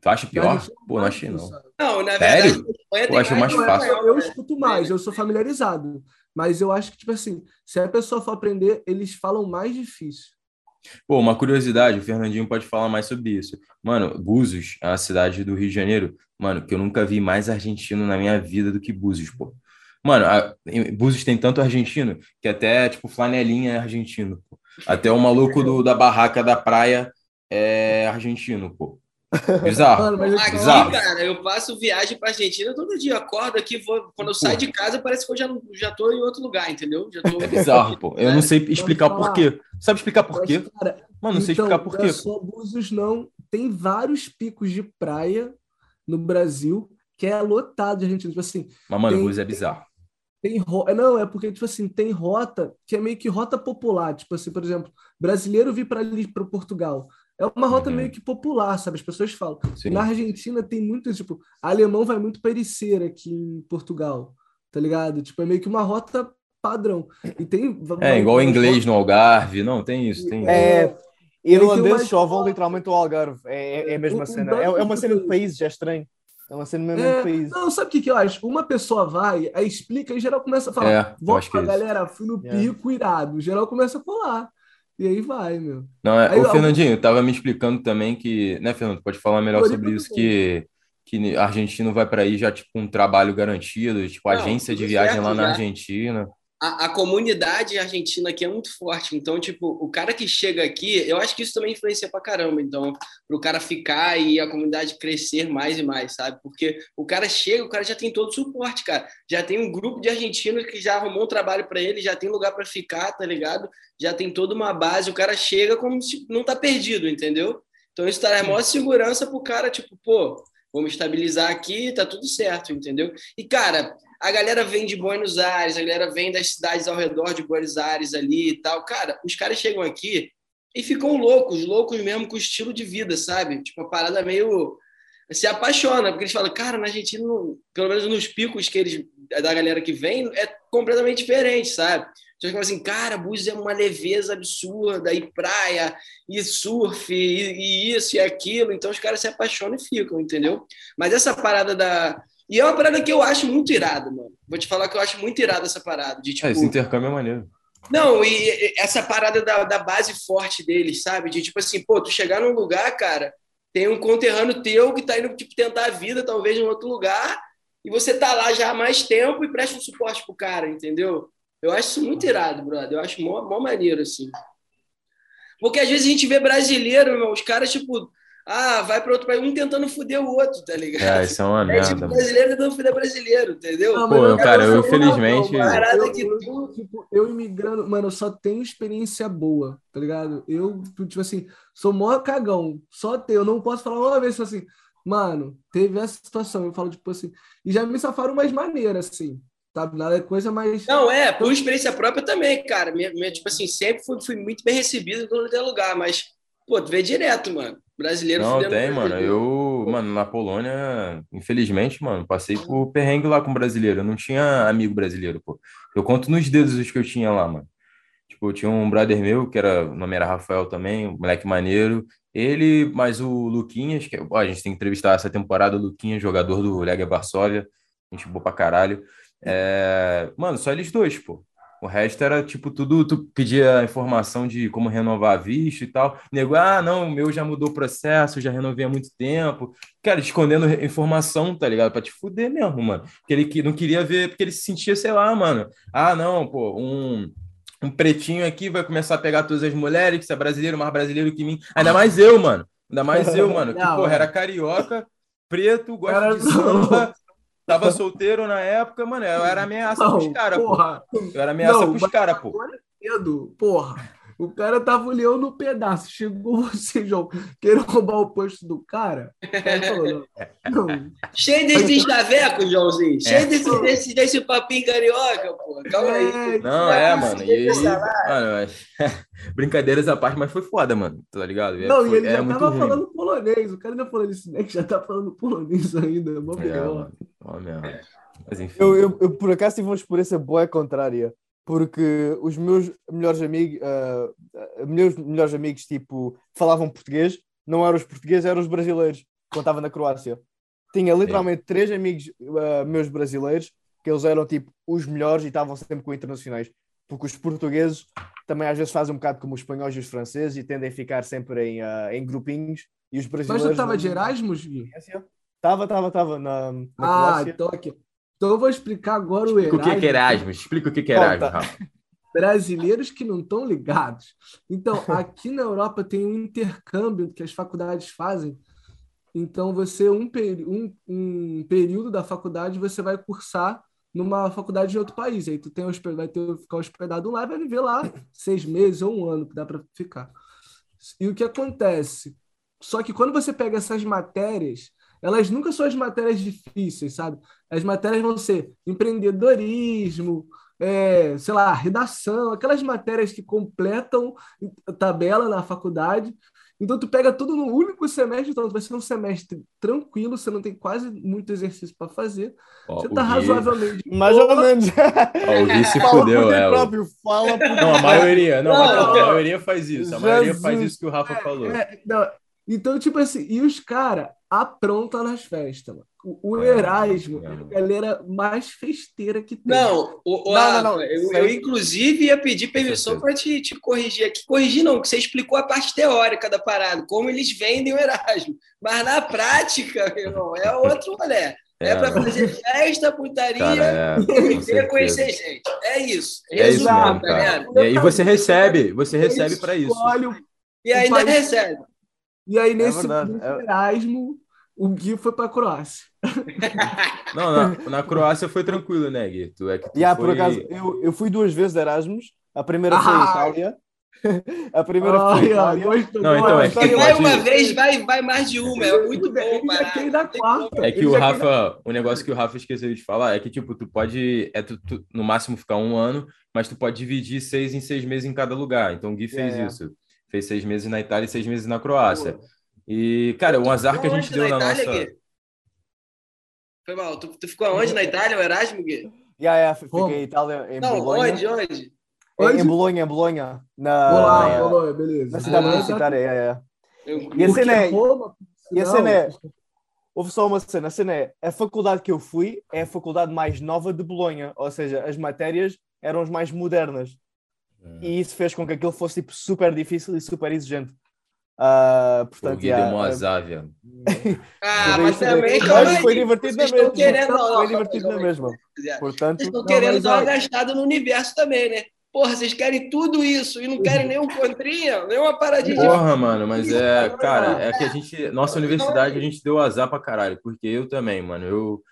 Tu acha pior? Pô, não é achei não. Não, na Sério? verdade, Espanha Eu acho mais é, fácil. eu, eu né? escuto mais, eu sou familiarizado. Mas eu acho que, tipo assim, se a pessoa for aprender, eles falam mais difícil. Pô, uma curiosidade, o Fernandinho pode falar mais sobre isso. Mano, Búzios, é a cidade do Rio de Janeiro, mano, que eu nunca vi mais argentino na minha vida do que Búzios, pô. Mano, a, Búzios tem tanto argentino que até, tipo, flanelinha é argentino, pô. Até o maluco do, da barraca da praia é argentino, pô. (laughs) Bizarro. Mano, mas Aqui, Bizarro. cara, eu faço viagem pra Argentina todo dia. Acordo aqui, vou... quando eu saio de casa, parece que eu já, não- já tô em outro lugar, entendeu? Já tô... É bizarro, pô. Eu não sei explicar por quê. Sabe explicar por quê? Mano, não sei então, explicar por não é quê. só Búzios, não. Tem vários picos de praia no Brasil que é lotado de argentinos. Tipo assim, Mas, mano, tem- Búzios é bizarro. tem ro... Não, é porque, tipo assim, tem rota que é meio que rota popular. Tipo assim, por exemplo, brasileiro vir para ali, para Portugal. É uma rota Uhum. meio que popular, sabe? As pessoas falam. Sim. Na Argentina tem muito, tipo, alemão vai muito para Ericeira aqui em Portugal, tá ligado? Tipo, é meio que uma rota padrão. E tem. É, igual o inglês no Algarve. Não, tem isso, tem isso. É, tem irlandeses só vão literalmente ao Algarve. É, é, é a mesma O- o cena. É, é uma cena de Brasil- países, é estranho. É uma cena mesmo É, de países. não, sabe o que, que eu acho? Uma pessoa vai, aí explica, e geral começa a falar. É, Volta é pra galera, fui no É. pico irado. Geral começa a colar. E aí vai, meu. Não, é, Aí, o ó, Fernandinho tava me explicando também que, né, Fernando, pode falar melhor sobre isso, que, que argentino vai para aí já, tipo, um trabalho garantido, tipo, Não, agência de viagem certo lá na já. Argentina. A, a comunidade argentina aqui é muito forte. Então, tipo, o cara que chega aqui, eu acho que isso também influencia pra caramba. Então, pro cara ficar e a comunidade crescer mais e mais, sabe? Porque o cara chega, o cara já tem todo o suporte, cara. Já tem um grupo de argentinos que já arrumou um trabalho para ele, já tem lugar para ficar, tá ligado? Já tem toda uma base. O cara chega como se não tá perdido, entendeu? Então, isso traz maior segurança pro cara, tipo, pô, vamos estabilizar aqui, tá tudo certo, entendeu? E, cara, a galera vem de Buenos Aires, a galera vem das cidades ao redor de Buenos Aires ali e tal. Cara, os caras chegam aqui e ficam loucos, loucos mesmo com o estilo de vida, sabe? Tipo, a parada meio. Se apaixona, porque eles falam, cara, na Argentina, pelo menos nos picos que eles, da galera que vem, é completamente diferente, sabe? Então, eles assim, cara, Búzios é uma leveza absurda, e praia, e surf, e, e isso e aquilo. Então, os caras se apaixonam e ficam, entendeu? Mas essa parada da, e é uma parada que eu acho muito irada, mano. Vou te falar que eu acho muito irada essa parada. De, tipo, É, esse intercâmbio é maneiro. Não, e, essa parada da, da base forte deles, sabe? De tipo assim, pô, tu chegar num lugar, cara, tem um conterrâneo teu que tá indo tipo, tentar a vida, talvez, em outro lugar, e você tá lá já há mais tempo e presta um suporte pro cara, entendeu? Eu acho isso muito irado, brother. Eu acho mó, mó maneiro, assim. Porque às vezes a gente vê brasileiro, os caras, tipo, ah, vai para outro país, um tentando foder o outro, tá ligado? É, isso é uma (laughs) É merda. tipo mano. brasileiro tentando foder brasileiro, entendeu? Não, Pô, eu, cara, eu infelizmente- mano, Parada eu, que eu, tipo, eu imigrando, mano, eu só tenho experiência boa, tá ligado? Eu, tipo assim, sou mó cagão, só tenho, eu não posso falar uma vez assim, mano, teve essa situação, eu falo, tipo assim, e já me safaram mais maneiras, assim, sabe? Nada é coisa mais. Não, é, por experiência própria também, cara. Minha, minha, tipo assim, sempre fui, fui muito bem recebido em todo lugar, mas, pô, tu vê direto, mano. Brasileiro Não, tem, mano. brasileiro. Eu, mano, na Polônia, infelizmente, mano, passei por perrengue lá com brasileiro. Eu não tinha amigo brasileiro, pô. Eu conto nos dedos os que eu tinha lá, mano. Tipo, eu tinha um brother meu, que era, o nome era Rafael também, um moleque maneiro. Ele, mais o Luquinhas, que ó, a gente tem que entrevistar essa temporada, o Luquinhas, jogador do Legia Varsóvia. Gente boa pra caralho. É, Mano, só eles dois, pô. O resto era tipo tudo, tu pedia informação de como renovar visto e tal. Nego, ah, não, o meu já mudou o processo, já renovei há muito tempo. Cara, escondendo informação, tá ligado? Pra te fuder mesmo, mano. Porque ele que- não queria ver, porque ele se sentia, sei lá, mano. Ah, não, pô, um, um pretinho aqui vai começar a pegar todas as mulheres, que você é brasileiro, mais brasileiro que mim. Ainda mais eu, mano. Ainda mais eu, mano. Que, (laughs) Não, porra, é. era carioca, preto, gosta de samba. Tava solteiro na época, mano. Eu era ameaça pros Não, caras, pô. porra, Eu era ameaça Não, pros caras, pô. agora é cedo, porra. O cara tava o leão no pedaço. Chegou você, João, querendo roubar o posto do cara. O cara falou, não, não. Cheio desses chavecos, Joãozinho. Cheio É. desse, desse, desse papinho carioca, pô. Calma aí. É, Não, é, mano. E mano, mas- (laughs) brincadeiras à parte, mas foi foda, mano. Tá ligado? É, Não, e foi- ele é já tava ruim. falando polonês. O cara ainda falando isso, né? Que já tá falando polonês ainda. Mó É, melhor. mano. Ó, merda. Mas enfim. Eu, eu, eu, por acaso tive uma experiência boa contrária, porque os meus melhores amigos, ah, meus melhores amigos, tipo, falavam português, não eram os portugueses, eram os brasileiros, quando estava na Croácia. Tinha literalmente três amigos ah, meus brasileiros, que eles eram tipo os melhores e estavam sempre com internacionais, porque os portugueses também às vezes fazem um bocado como os espanhóis e os franceses e tendem a ficar sempre em, ah, em grupinhos, e os Mas brasileiros... tu tava não- de Erasmus, Gui? Tava, tava, tava na, na Ah, Croácia. então aqui. Então eu vou explicar agora o Explica o Erasmus. que que é Erasmus. Explica o que é Conta. Erasmus, Rafa. brasileiros que não estão ligados. Então, aqui na Europa tem um intercâmbio que as faculdades fazem. Então, você, um, um, um período da faculdade, você vai cursar numa faculdade de outro país. Aí tu tem vai ter, ficar hospedado lá e vai viver lá seis meses ou um ano, que dá para ficar. E o que acontece? Só que quando você pega essas matérias, elas nunca são as matérias difíceis, sabe? As matérias vão ser empreendedorismo, é, sei lá, redação, aquelas matérias que completam tabela na faculdade. Então, tu pega tudo no único semestre, então vai ser um semestre tranquilo, você não tem quase muito exercício para fazer. Ó, Você tá Gui- razoavelmente. (laughs) Mais ou menos. Ó, o Gui se (laughs) Fala fudeu, é. o- próprio, fala por Não, a maioria, não, Não, não, a maioria faz isso. A maioria faz isso que o Rafa falou. É, não, então, tipo assim, e os caras aprontam nas festas, mano. O, É, Erasmo é. é a galera mais festeira que tem. Não, o, o Não, não, não. Eu, eu, inclusive ia pedir permissão para te, te corrigir aqui. Corrigir não, que você explicou a parte teórica da parada, como eles vendem o Erasmo. Mas na prática, meu irmão, é outro rolê. É, para fazer festa, putaria Cara, é, (laughs) e querer conhecer gente. É isso. É isso mesmo, cara. galera. E aí você recebe, você recebe para isso. E ainda país- recebe. E aí, nesse, verdade, nesse é- Erasmo, o Gui foi pra Croácia. (laughs) Não, na, na Croácia foi tranquilo, né, Gui? Tu é que tu Yeah, foi... por acaso, eu, eu fui duas vezes de Erasmus. A primeira foi Ah! Itália. (laughs) a primeira foi Ai, ai, Itália. gostou, Não, então, é que Vai pode- uma vez, vai, vai mais de uma. É muito Ele bom, parada. na quarta. É que Ele o Rafa, o negócio que o Rafa esqueceu de falar é que, tipo, tu pode, é tu, tu- no máximo ficar um ano, mas tu pode dividir seis em seis meses em cada lugar. Então o Gui fez É, é. isso. Fez seis meses na Itália e seis meses na Croácia. E, cara, o azar que a gente deu na Itália, nossa. Gui? Foi mal. Tu, tu ficou aonde na Itália, o Erasmo, Gui? Yeah, yeah, fiquei Como? em Itália, em Não, Bolonha. onde, onde? Em, Onde? em Bolonha, em Bolonha. Na, Olá, na, Bolonha, beleza. na cidade Bolonha universitária. Yeah. Eu- E a cena é- e a cena é- Houve só uma cena. A cena é, a faculdade que eu fui é a faculdade mais nova de Bolonha. Ou seja, as matérias eram as mais modernas. Hum. E isso fez com que aquilo fosse tipo, super difícil e super exigente. Ah, o portanto, Gui yeah, deu mó (laughs) ah. Ah, mas isso, também, mas foi divertido na mesma. querendo... não, Foi divertido na mesma. Portanto, Vocês estão querendo dar uma gastada no universo também, né? Porra, vocês querem tudo isso e não querem nenhum contrinha, nenhuma paradinha de Porra, mano, mas é, cara, é que a gente, nossa universidade, a gente deu azar pra caralho, porque eu também, mano, eu,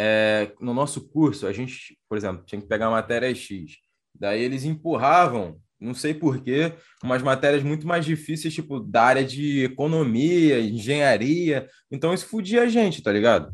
é, no nosso curso, a gente, por exemplo, tinha que pegar a matéria X, daí eles empurravam, não sei porquê, umas matérias muito mais difíceis, tipo, da área de economia, engenharia, então isso fudia a gente, tá ligado?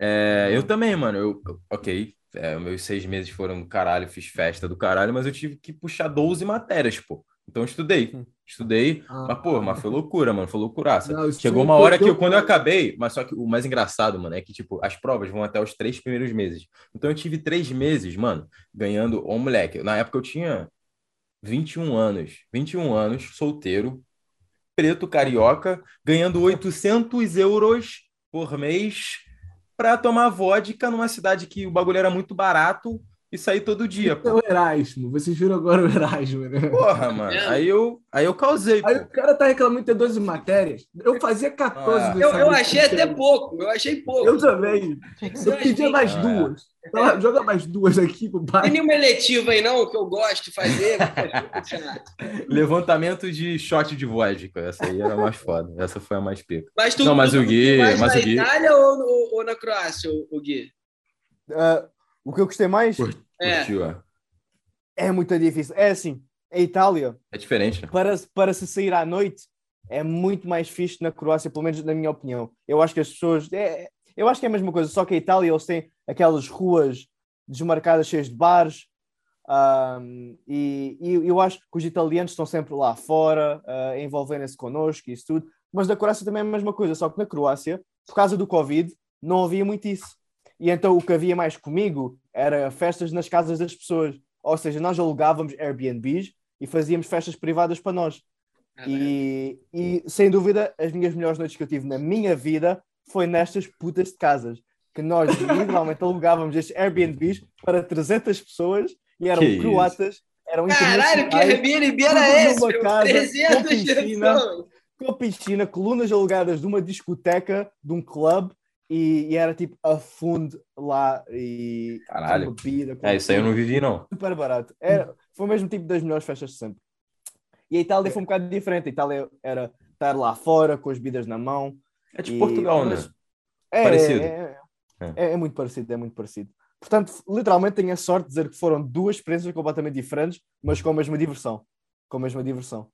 É, eu também, mano, eu, ok, é, meus seis meses foram do caralho, fiz festa do caralho, mas eu tive que puxar 12 matérias, pô. Então eu estudei, estudei, Ah. mas, pô, mas foi loucura, mano, foi loucuraça. Não, Chegou uma hora que eu, quando eu acabei, mas só que o mais engraçado, mano, é que, tipo, as provas vão até os três primeiros meses. Então eu tive três meses, mano, ganhando, ô moleque, na época eu tinha 21 anos, 21 anos, solteiro, preto, carioca, ganhando 800 euros por mês pra tomar vodka numa cidade que o bagulho era muito barato e sair todo dia, É pô. o Erasmo. Vocês viram agora o Erasmo, né? Porra, mano. Aí eu, aí eu causei, Aí pô. o cara tá reclamando de ter 12 matérias. Eu fazia 14 Ah. Eu, eu achei até pouco, eu achei pouco. Eu também. Eu pedia mais Ah, é. duas. Então, joga mais duas aqui pro Tem pai. nenhuma eletiva aí, não, que eu gosto de fazer. Levantamento de shot de vodka. Essa aí era a mais foda. Essa foi a mais pica. Mas tu, Não, mas tu o Gui- mas na o Gui- Itália ou, ou- ou na Croácia, o, o Gui? ah, o que eu gostei mais É. Curtiu, ó. é muito difícil. É assim, a Itália, É diferente, né? para, para se sair à noite, é muito mais fixe na Croácia, pelo menos na minha opinião. Eu acho que as pessoas. é- eu acho que é a mesma coisa, só que a Itália eles têm aquelas ruas desmarcadas cheias de bares. ahm, e, e eu acho que os italianos estão sempre lá fora, ah, envolverem-se connosco e isso tudo. Mas na Croácia também é a mesma coisa, só que na Croácia, por causa do Covid, não havia muito isso. E então o que havia mais comigo era festas nas casas das pessoas. Ou seja, nós alugávamos Airbnbs e fazíamos festas privadas para nós. E, e sem dúvida, as minhas melhores noites que eu tive na minha vida foi nestas putas de casas. Que nós (laughs) literalmente alugávamos estes Airbnbs para 300 pessoas e eram Que isso? croatas, eram Caralho, que Airbnb era esse? meu? casa, 300 com piscina. pessoas. com a piscina, colunas alugadas de uma discoteca, de um clube, e, e era tipo a fundo lá e Caralho. com bebida. com É, isso aí eu não vivi, não. super barato. Era, foi o mesmo tipo das melhores festas de sempre. E a Itália foi um bocado diferente. A Itália era estar lá fora com as bebidas na mão. É de E- Portugal, né? mas- É, Parecido. É, é- é muito parecido, é muito parecido. Portanto, literalmente tenho a sorte de dizer que foram duas experiências completamente diferentes, mas com a mesma diversão. Com a mesma diversão.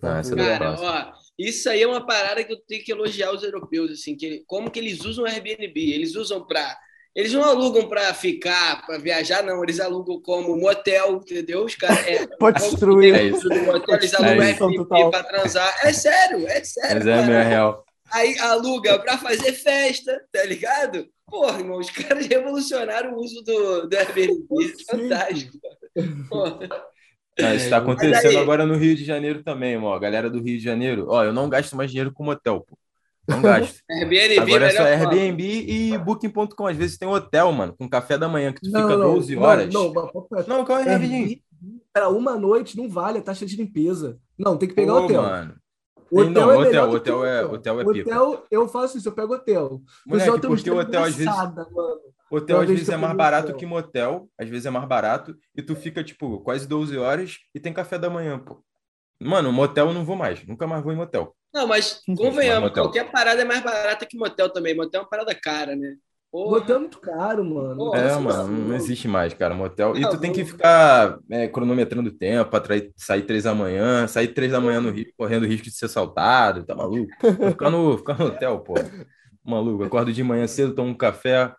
Não, essa é Cara, ó, isso aí é uma parada que eu tenho que elogiar os europeus, assim, que, como que eles usam o Airbnb? Eles usam para Eles não alugam para ficar, para viajar, não. Eles alugam como motel, entendeu? Os caras. É, (laughs) Pode destruir. É isso. motel, eles alugam É. Airbnb para transar. É sério, é sério. Mas é meio real. Aí aluga para fazer festa, tá ligado? Porra, irmão, os caras revolucionaram o uso do, do Airbnb. Fantástico. Porra. Ah, isso tá Mas acontecendo aí- agora no Rio de Janeiro também, ó. Galera do Rio de Janeiro. Ó, eu não gasto mais dinheiro com motel, pô. Não gasto. (laughs) Airbnb, Agora é só forma. Airbnb e Booking.com. Às vezes tem hotel, mano, com café da manhã, que tu Não, fica não, 12 não, horas. Não, não, Não, calma aí, rapidinho. Para uma noite não vale a taxa de limpeza. Não, tem que pegar Pô, hotel. mano. O Não, é hotel, hotel é- hotel. hotel é. Hotel, eu faço isso, eu pego hotel. Moleque, porque o hotel às vezes. mano. Hotel Uma às vez vezes é mais barato hotel. que motel, às vezes é mais barato, e tu fica, tipo, quase 12 horas e tem café da manhã, pô. Mano, motel eu não vou mais, nunca mais vou em motel. Não, mas convenhamos, motel. qualquer parada é mais barata que motel também. Motel é uma parada cara, né? Porra. Hotel é muito caro, mano. Pô, É, Nossa, mano, não existe mais, cara, motel. E Tá tu tem que ficar é, cronometrando o tempo pra trair- sair três da manhã, sair três da manhã no Rio, correndo risco de ser assaltado, tá maluco? Ficar no, ficar no hotel, pô. Maluco, acordo de manhã cedo, tomo um café,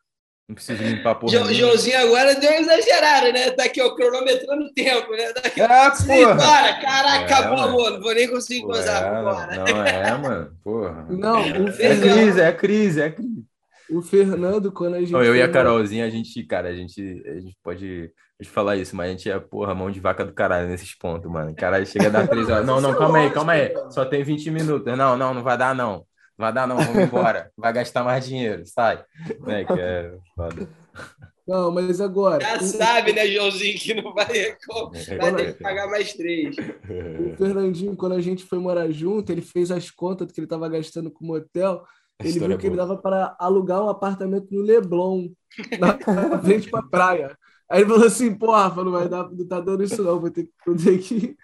não preciso limpar porra. Jo-. Joãozinho agora deu uma exagerada, né? Tá aqui, ó, cronometrando o tempo, né? Tá aqui, É, Sim, porra! para, caraca, É, acabou, mano. amor. Não vou nem conseguir Pô, gozar. é, Vambora. não é, mano, porra. Não, o É Fernando, crise, é crise, é crise. o Fernando, quando a gente. Não, eu e a Carolzinha, a gente, cara, a gente, a gente pode, pode falar isso, mas a gente é, porra, mão de vaca do caralho nesses pontos, mano. Caralho, chega a dar três horas. Não, não, é calma aí, calma aí. Só tem 20 minutos. Não, não, não vai dar, não. Vai dar, não. Vamos embora. Vai gastar mais dinheiro. Sai. É, que é foda. Não, mas agora. Já sabe, né, Joãozinho, que não vai, vai ter que pagar mais três. O Fernandinho, quando a gente foi morar junto, ele fez as contas do que ele estava gastando com o motel. Ele viu que ele dava para alugar um apartamento no Leblon, na frente para praia. Aí ele falou assim, porra, não vai dar, não tá dando isso não, vou ter, vou ter que...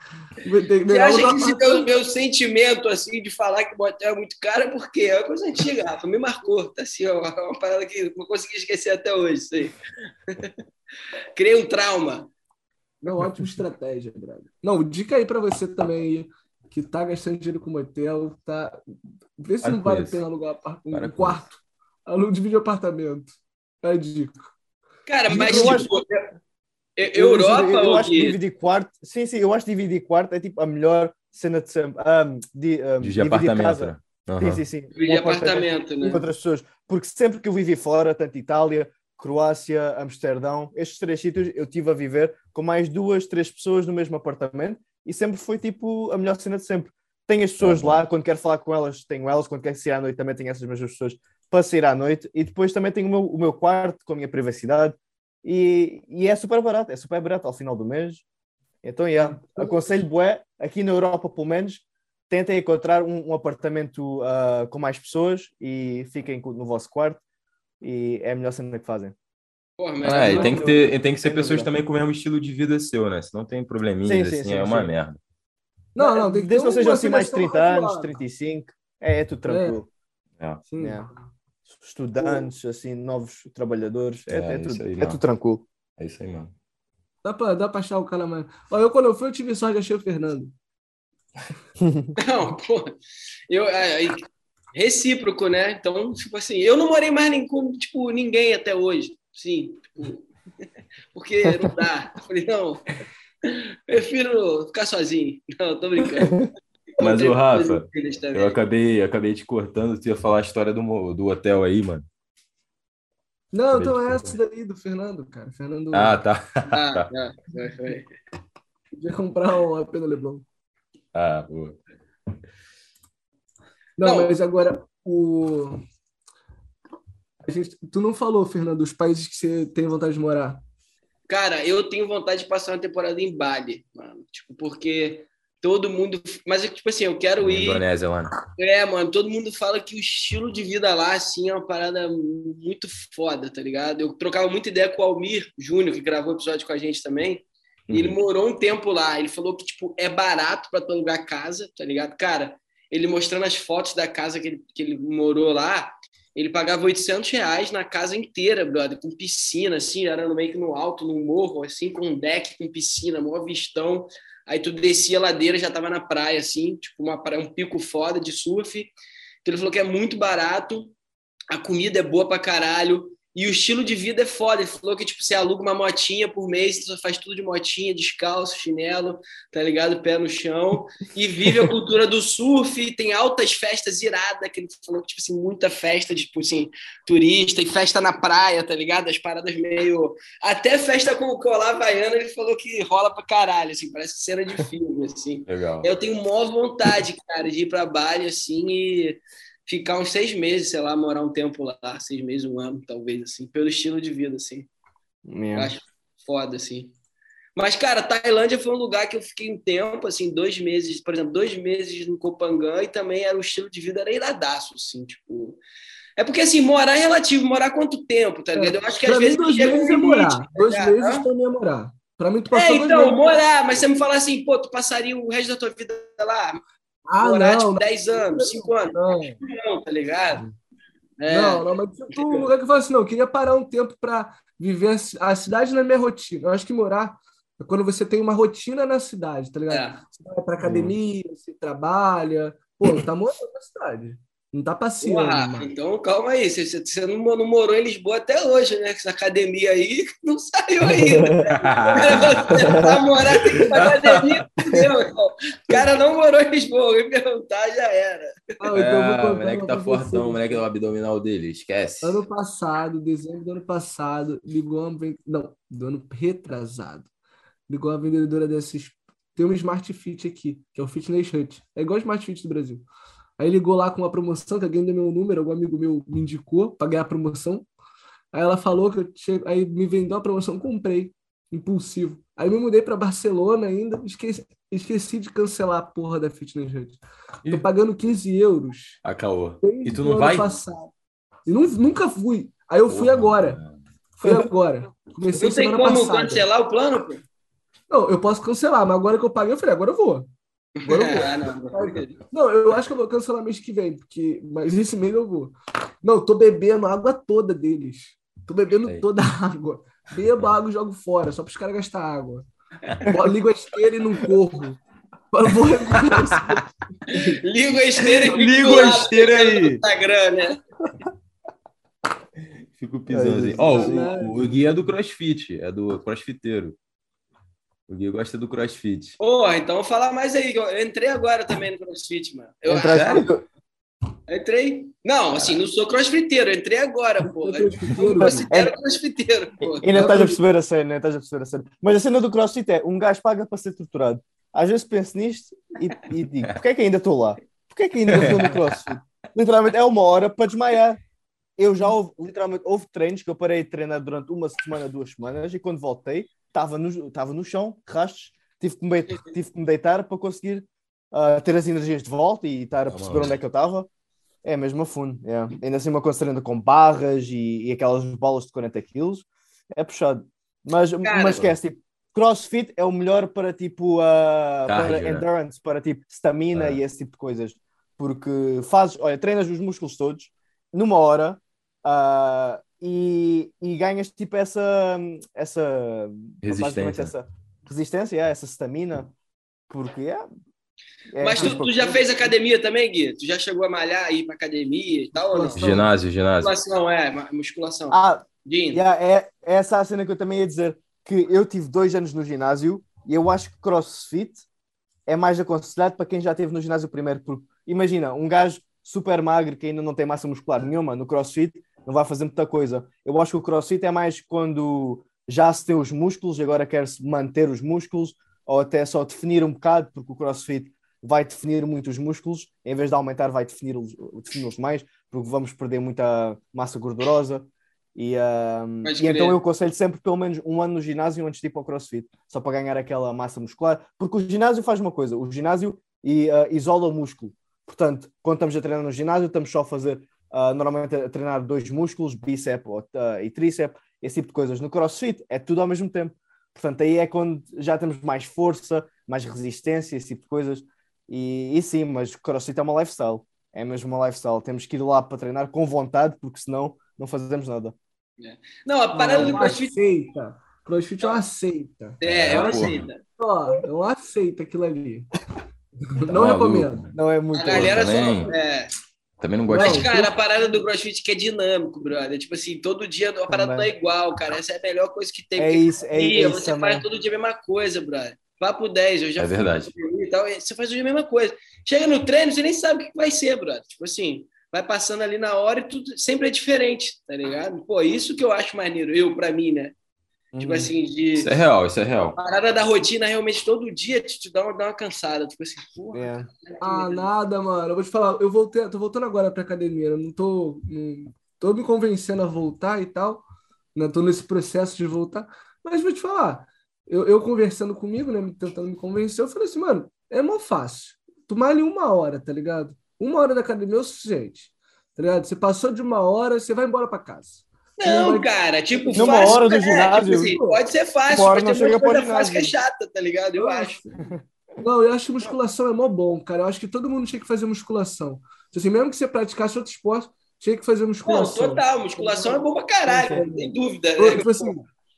Vou ter que Você acha que esse meu, meu sentimento, assim, de falar que o motel é muito caro é porque é uma coisa antiga, Rafa, me marcou, tá assim, ó, uma parada que não consegui esquecer até hoje, isso aí. (laughs) Criei um trauma. Não, ótima estratégia, brother. Não, dica aí para você também, que tá gastando dinheiro com motel, tá... Vê se para não vale a pena alugar um quarto. Aluno de apartamento. É a dica. Cara, mas eu tipo, acho... Europa eu, eu acho que dividir quarto, sim, sim, eu acho que dividir quarto é tipo a melhor cena de sempre. Um, de, um, dividir apartamento. Casa. Uhum. Sim, sim, sim. Dividir um apartamento, né? Com outras pessoas. Porque sempre que eu vivi fora, tanto Itália, Croácia, Amsterdão, estes três sítios eu tive a viver com mais duas, três pessoas no mesmo apartamento e sempre foi tipo a melhor cena de sempre. Tenho as pessoas uhum. lá, quando quero falar com elas, tenho elas, quando quero sair à noite também tenho essas mesmas pessoas para sair à noite e depois também tenho o meu, o meu quarto com a minha privacidade e, e, é super barato, é super barato ao final do mês. Então, yeah, aconselho bué, aqui na Europa pelo menos, tentem encontrar um, um apartamento uh, com mais pessoas e fiquem no vosso quarto e é a melhor cena que fazem. Porra, é, e tem que, ter, tem que ser pessoas também com o mesmo estilo de vida seu, né? Se não tem probleminha, sim, assim, sim, é uma merda. Não, não, tem que Desde que vocês assim mais de 30 anos, 35, é, é tudo tranquilo. É. Sim. É estudantes, assim, novos trabalhadores. É, é, é tudo, aí, é tudo tranquilo. É isso aí, mano. Dá pra, dá pra achar o cara mais. Ó, eu, quando eu fui, eu tive sorte de achar o Fernando. (laughs) Não, pô. Eu, aí, recíproco, né? Então, tipo assim, eu não morei mais nem com tipo, ninguém até hoje. Sim. Tipo, (laughs) porque não dá. Eu falei, não, prefiro ficar sozinho. Não, tô brincando. (laughs) Mas o Rafa, eu acabei, acabei te cortando, tu ia falar a história do, do hotel aí, mano. Não, então é essa daí do Fernando, cara. Fernando... Ah, tá. Ah, (laughs) tá. Foi, foi. Podia comprar um AP no Leblon. Ah, boa. Não, não, mas agora o. A gente... Tu não falou, Fernando, dos países que você tem vontade de morar. Cara, eu tenho vontade de passar uma temporada em Bali, mano. Tipo, porque todo mundo. Mas, tipo assim, eu quero ir. Indonésia. Né? É, mano, todo mundo fala que o estilo de vida lá, assim, é uma parada muito foda, tá ligado? Eu trocava muita ideia com o Almir Júnior, que gravou o episódio com a gente também. Uhum. Ele morou um tempo lá. Ele falou que, tipo, é barato para tu alugar casa, tá ligado? Cara, ele mostrando as fotos da casa que ele, que ele morou lá, ele pagava 800 reais na casa inteira, brother, com piscina, assim, era no meio que no alto, no morro, assim, com um deck com piscina, maior vistão. Aí tu descia a ladeira, já tava na praia, assim, tipo uma praia, um pico foda de surf. Então ele falou que é muito barato, a comida é boa pra caralho, e o estilo de vida é foda. Ele falou que, tipo, você aluga uma motinha por mês, você faz tudo de motinha, descalço, chinelo, tá ligado? Pé no chão. E vive a (laughs) cultura do surf, tem altas festas iradas, que ele falou que, tipo assim, muita festa, tipo assim, turista, e festa na praia, tá ligado? As paradas meio... Até festa com o colar havaiano, ele falou que rola pra caralho, assim, parece cena de (laughs) filme, assim. Legal. Eu tenho maior vontade, cara, de ir pra Bali, assim, e ficar uns seis meses, sei lá, morar um tempo lá, seis meses, um ano, talvez, assim, pelo estilo de vida, assim. Eu acho foda, assim. Mas, cara, Tailândia foi um lugar que eu fiquei um tempo, assim, dois meses, por exemplo, dois meses no Copangan e também era o estilo de vida era iradaço, assim, tipo... É porque, assim, morar é relativo. Morar quanto tempo, tá ligado? Eu acho que pra às vezes... dois meses é morar. Tá dois meses também é morar. Pra mim, tu passou É, então, morar. Mas você me fala assim, pô, tu passaria o resto da tua vida lá? Ah, morar, não, tipo, 10 anos, 5 anos. Não. não, tá ligado? É. Não, não, mas tipo, um lugar que eu falo assim, não, eu queria parar um tempo para viver a cidade na minha rotina. Eu acho que morar é quando você tem uma rotina na cidade, tá ligado? É. Você vai pra academia, você trabalha. Pô, tá morando na cidade. Não tá passeando. Uá, então, calma aí. Você, você não, não, morou em Lisboa até hoje, né? Essa academia aí (laughs) não saiu ainda. pra morar pra academia. O cara não morou em Lisboa. Me perguntar, já era. Ah, então é, o moleque tá fortão, o moleque do abdominal dele. Esquece. Ano passado, dezembro do ano passado, ligou uma... Não, do ano retrasado. Ligou a vendedora desses... Tem um Smart Fit aqui, que é o Fitness Hut. É igual o Smart Fit do Brasil. Aí ligou lá com uma promoção, que alguém deu meu número, algum amigo meu me indicou para ganhar a promoção. Aí ela falou que eu tinha, aí me vendeu a promoção, comprei, impulsivo. Aí me mudei para Barcelona ainda, esqueci, esqueci de cancelar a porra da Fitness Hut. Tô pagando 15 euros. A caô. desde E tu não vai? Passado. E nu- nunca fui. Aí eu fui Porra, agora. cara. Fui agora. Comecei Não tem semana como passada. cancelar o plano, pô? Não, eu posso cancelar, mas agora que eu paguei, eu falei, agora eu vou. Agora eu vou. Não. Não, eu acho que eu vou cancelar mês que vem, porque... mas esse mês eu vou. Não, eu tô bebendo a água toda deles. Tô bebendo Sei. toda a água. Bebo a água e jogo fora, só para os caras gastar água. Ligo a esteira e não corro. Eu vou (laughs) Liga a esteira e do a esteira aí. Instagram, né? Fico pisando Ai, assim. Ó, Jesus. o, o Gui é do crossfit, é do crossfiteiro. O Gui gosta do crossfit. Porra, então fala mais aí. Eu entrei agora também no CrossFit, mano. Eu, eu entrei. Não, assim, não sou crossfiteiro, entrei agora, porra. Eu Crossfiteiro. considero crossfiteiro, porra. Ainda estás a perceber a cena, ainda estás a perceber a cena. Mas a cena do CrossFit é, um gajo paga para ser torturado. Às vezes penso nisto e, e digo, porquê é que ainda estou lá? Porquê é que ainda estou no CrossFit? Literalmente é uma hora para desmaiar. Eu já houve, literalmente, houve treinos que eu parei de treinar durante uma semana, duas semanas, e quando voltei, estava no, estava no chão, rastos, tive que me, tive que me deitar para conseguir ah, ter as energias de volta e estar a perceber maluco. onde é que eu estava. É mesmo a fundo, é. ainda assim uma coisa treinando com barras e, e aquelas bolas de 40 quilos, é puxado. Mas, Cara, mas esquece, tipo, CrossFit é o melhor para tipo ah, Cardio, para né? endurance, para tipo stamina É. e esse tipo de coisas. Porque fazes, olha, treinas os músculos todos numa hora ah, e, e ganhas tipo essa, essa Resistência. essa resistência, é, essa stamina, porque é. é Mas tu, tu já fez academia também, Gui? Tu já chegou a malhar, ir pra academia e tal? Não? Ginásio, ginásio. Musculação, é, musculação. Ah. Yeah, é, é essa a cena que eu também ia dizer. Que eu tive dois anos no ginásio e eu acho que crossfit é mais aconselhado para quem já esteve no ginásio primeiro. Porque imagina, um gajo super magro que ainda não tem massa muscular nenhuma no crossfit não vai fazer muita coisa. Eu acho que o crossfit é mais quando já se tem os músculos e agora quer-se manter os músculos ou até só definir um bocado, porque o crossfit vai definir muito os músculos, em vez de aumentar, vai defini-los defini mais, porque vamos perder muita massa gordurosa. E, Pode e então eu aconselho sempre pelo menos um ano no ginásio antes de ir para o crossfit, só para ganhar aquela massa muscular, porque o ginásio faz uma coisa, o ginásio e, ah, isola o músculo. Portanto, quando estamos a treinar no ginásio, estamos só a fazer, ah, normalmente a treinar dois músculos, bíceps ou, ah, e tríceps, esse tipo de coisas. No crossfit é tudo ao mesmo tempo. Portanto, aí é quando já temos mais força, mais resistência, esse tipo de coisas. E, e sim, mas crossfit é uma lifestyle. É mesmo uma lifestyle. Temos que ir lá para treinar com vontade, porque senão não fazemos nada. Não, a parada é do CrossFit seita. CrossFit é uma seita. é, é É, uma porra. seita. Ó, é uma seita aquilo ali. (laughs) Não Maluco. recomendo. Não é muito. A galera só. É. Também não gosto Mas, cara, a parada do CrossFit que é dinâmico, brother. Tipo assim, todo dia a parada não Também. é igual, cara. Essa é a melhor coisa que tem. É porque isso, é, dia, isso você também. faz todo dia a mesma coisa, brother. Papo 10, eu já É fui verdade. e tal, e você faz dia a mesma coisa. Chega no treino, você nem sabe o que vai ser, brother. Tipo assim, vai passando ali na hora e tudo sempre é diferente, tá ligado? Pô, isso que eu acho maneiro, eu, pra mim, né? Tipo Uhum. assim, de. Isso é real, isso é real. A parada da rotina realmente todo dia te, te dá, uma, dá uma cansada. Tipo assim, porra. É. Ah, nada, mano. Eu vou te falar, eu voltei, tô voltando agora pra academia. Eu não tô, não tô me convencendo a voltar e tal. Não tô nesse processo de voltar. Mas vou te falar, eu, eu conversando comigo, né, tentando me convencer, eu falei assim, mano, é mó fácil. Tomar ali uma hora, tá ligado? Uma hora da academia é o suficiente. Tá ligado? Você passou de uma hora, você vai embora pra casa. Não, Não, cara, tipo, Numa fácil. hora do é, ginásio, tipo assim, pode ser fácil, uma hora mas não tem muita chega coisa fácil que é chata, tá ligado? Eu acho. Não, eu acho que musculação é mó bom, cara. Eu acho que todo mundo tinha que fazer musculação. Tipo Assim, mesmo que você praticasse outro esporte, tinha que fazer Não, musculação. total, musculação é bom pra caralho, não tem dúvida. Né? tipo assim,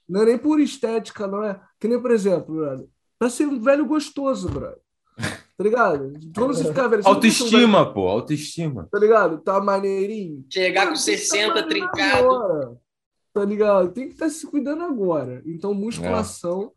não é nem por estética, não é. Que nem, por exemplo, brother, pra ser um velho gostoso, brother. Tá ligado? Quando você ficar velho, você não Autoestima, pô, autoestima. Tá ligado? Tá maneirinho. Chegar com Mano, tem que 60 tá trincado. agora, Tá ligado? Tem que estar se cuidando agora. Então, musculação,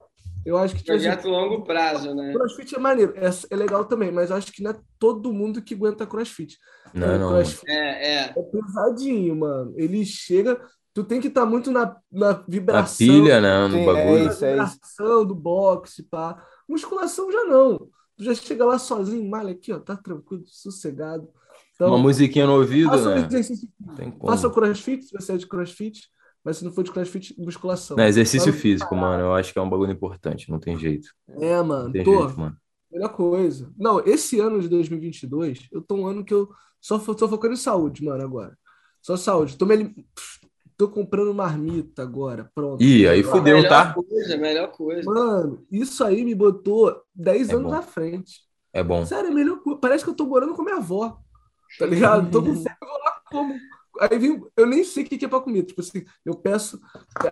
eu acho que tipo assim, Projeto longo prazo, né? crossfit é maneiro. É, é legal também, mas eu acho que não é todo mundo que aguenta crossfit. Não, não. crossfit É, é. é pesadinho, mano. Ele chega. Tu tem que estar muito na, na Na vibração. pilha, né? No é bagulho. na isso, é vibração do boxe, pá. Musculação já não. Tu já chega lá sozinho, malha aqui, ó, tá tranquilo, sossegado. Então, Uma musiquinha no ouvido, faça né? exercício. Tem como. Faça crossfit, se você é de crossfit. mas se não for de crossfit, musculação. Não, exercício físico, mano, eu acho que é um bagulho importante, não tem jeito. É, Não mano, tem tô. jeito, mano. Melhor coisa. Não, esse ano de 2022, eu tô um ano que eu só tô focando em saúde, mano, agora. Só saúde. Tô, me tô comprando marmita agora, pronto. Ih, aí fudeu, melhor tá? coisa, melhor coisa. Mano, isso aí me botou 10 É anos bom. à frente. É bom. Sério, é melhor. Parece que eu tô morando com minha avó. Tá ligado? Tô com fome, eu vou lá como. Aí vem, eu nem sei o que é pra comer. Tipo assim, eu peço,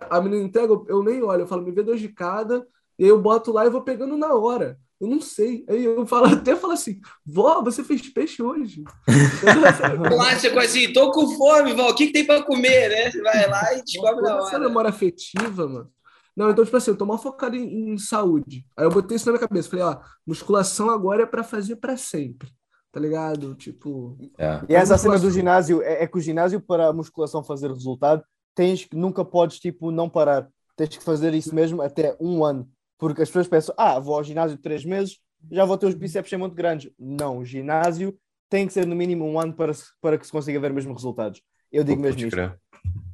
a menina entrega, eu- eu nem olho, eu falo, me vê dois de cada, e aí eu boto lá e vou pegando na hora. Eu não sei. Aí eu falo, (laughs) até falo assim, vó, você fez peixe hoje. (laughs) Clássico assim, tô com fome, Val, o que, que tem pra comer, né? Você vai lá e descobre na Toda essa hora. memória afetiva, mano. Não, então, tipo assim, eu tô mal focado em, em saúde. Aí eu botei isso na minha cabeça. Falei, ó, musculação agora é pra fazer pra sempre. Tá ligado? Tipo. É. E essa cena do ginásio é, é que o ginásio para a musculação fazer resultado, tens que nunca podes tipo não parar. Tens que fazer isso mesmo até um ano. Porque as pessoas pensam, ah, vou ao ginásio três meses, já vou ter os bíceps muito grandes. Não, o ginásio tem que ser no mínimo um ano para, para que se consiga ver mesmo resultados. Eu digo mesmo isto. crer.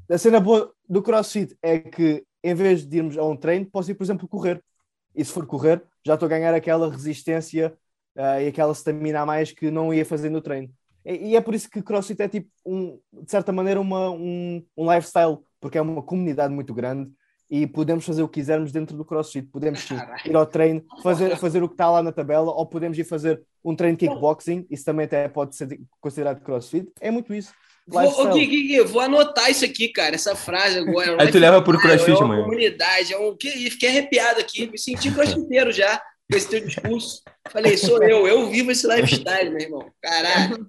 A cena boa do CrossFit é que em vez de irmos a um treino, posso ir, por exemplo, correr. E se for correr, já estou a ganhar aquela resistência ah, e aquela stamina a mais que não ia fazer no treino. E, e é por isso que CrossFit é tipo, um, de certa maneira, uma, um, um lifestyle, porque é uma comunidade muito grande e podemos fazer o que quisermos dentro do CrossFit. Podemos sim, ir ao treino, (laughs) fazer, fazer o que está lá na tabela, ou podemos ir fazer um treino de kickboxing, isso também até pode ser considerado CrossFit. É muito isso. Vou. Gui, vou anotar isso aqui, cara, essa frase agora. Aí tu leva pro crossfit, é uma mano. comunidade, é um... que, fiquei arrepiado aqui, me senti (laughs) crossfiteiro já com esse teu discurso. Falei, sou eu, eu vivo esse lifestyle, meu irmão. Caralho.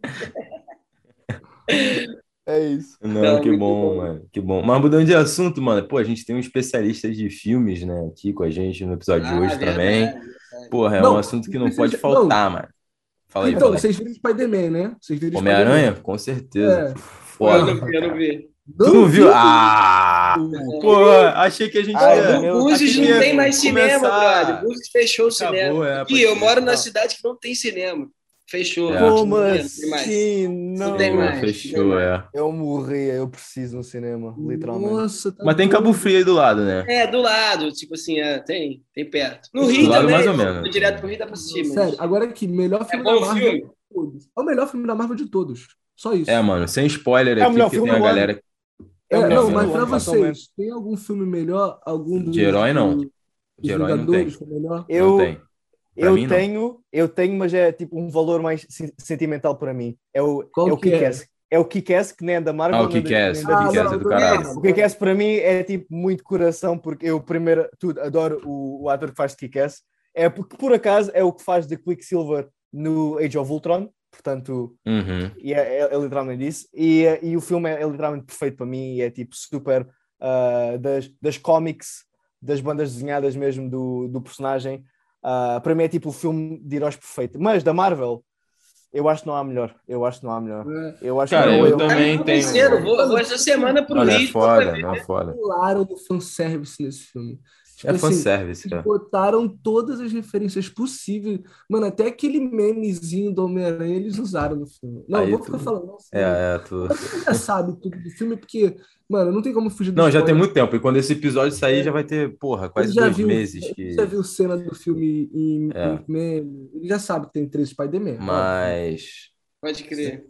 (laughs) É isso. Não, Não, que bom, bom. mano. Que bom. Mas mudando de assunto, mano, pô, a gente tem um especialista de filmes, né, aqui com a gente no episódio de Ah, hoje verdade, também. verdade. Porra, é Não, um assunto que não pode não. faltar, mano. Fala aí, então, fala vocês viram Spider-Man, né? Vocês viram Homem-Aranha? Com certeza. É. Eu Foda. não vi, eu não vi. Tu não viu? Ah! Pô, achei que a gente ia... Ah, meu- O Búzios não ia tem mais cinema, começar- brother. Búzios fechou o Acabou, cinema. é, e eu moro na Não. cidade que não tem cinema. Fechou. É. Como Não tem mais. assim? Não Não. tem Pô, mais. Fechou, é. Eu morri, eu preciso no cinema, literalmente. Nossa, tá Mas tem. Cabo Frio aí do lado, né? É, do lado, tipo assim, é, tem, tem perto. No Do Rio lado, também. mais ou menos. Direto pro Rio dá pra assistir. mas- Sério, agora aqui, melhor É filme bom da o Marvel filme? de todos. É o melhor filme da Marvel de todos. Só isso. É, mano, sem spoiler É o aqui, filme tem a do ano. galera... É, É não, mas do pra vocês, tem algum filme melhor? Algum dos, De herói, não. De herói não tem. Que é melhor? Eu, Não tem. Eu mim, não. tenho, eu tenho, mas é tipo um valor mais sen- sentimental para mim. É o, Qual é o que é? Kick-Ass. É o Kick-Ass que nem é da Marvel. Ah, o nem da- Kick-Ass. O Ah. Kick-Ass é não, do não, caralho. não. O Kick-Ass para mim é tipo muito coração, porque eu primeiro tudo adoro o, o ator que faz de Kick-Ass. É porque por acaso é o que faz de Quicksilver no Age of Ultron, portanto, Uhum. e é, é- é literalmente isso. E, e o filme é, é literalmente perfeito para mim e é tipo super ah, das, das comics, das bandas desenhadas mesmo do, do personagem. Ah, para mim é tipo o filme de heróis perfeito. Mas da Marvel, eu acho que não há melhor. Eu acho que não há melhor. É. Eu acho Cara, que não, eu eu- também Tá tenho... vencendo, Vou, vou essa semana pro Mano, é Rio. foda, pra não é foda. Pularam no fanservice nesse filme. Tipo É assim, fanservice, eles é. botaram todas as referências possíveis. Mano, até aquele memezinho do Homem-Aranha eles usaram no filme. Não, Aí eu vou tu- ficar falando. Nossa, É, é, tu... Você já sabe tudo do filme, porque, mano, não tem como fugir do Não, já tem spoiler. muito tempo. E quando esse episódio sair, já vai ter, porra, quase dois viu- meses. Que... já viu cena do filme em, É. em meme. Ele já sabe que tem três Spider-Man. Mas. Pode crer.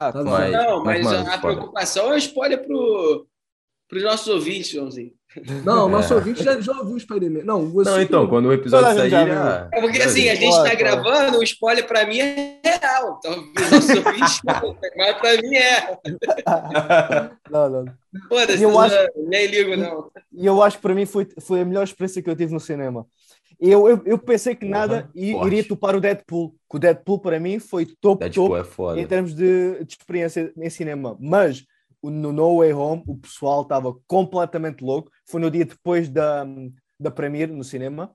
Ah, Tá. Mas, Não, mas, mano, a spoiler. preocupação é um spoiler pro, pros nossos ouvintes, Joãozinho. Não, o nosso É. ouvinte já, já ouviu o Spider-man. Não, você. Não, então, quando o episódio sair, já. É porque assim, a gente tá claro. gravando, o spoiler pra mim é real. Então, os nossos ouvintes, (laughs) mas pra mim é. (laughs) não, não. Foda-se, Eu eu acho- nem ligo, não. E eu acho que para mim foi, foi a melhor experiência que eu tive no cinema. Eu, eu, eu pensei que nada forte. iria topar o Deadpool. Que o Deadpool para mim foi top, Deadpool top é foda. em termos de, de experiência em cinema. Mas no No Way Home o pessoal estava completamente louco. Foi no dia depois da, da premiere no cinema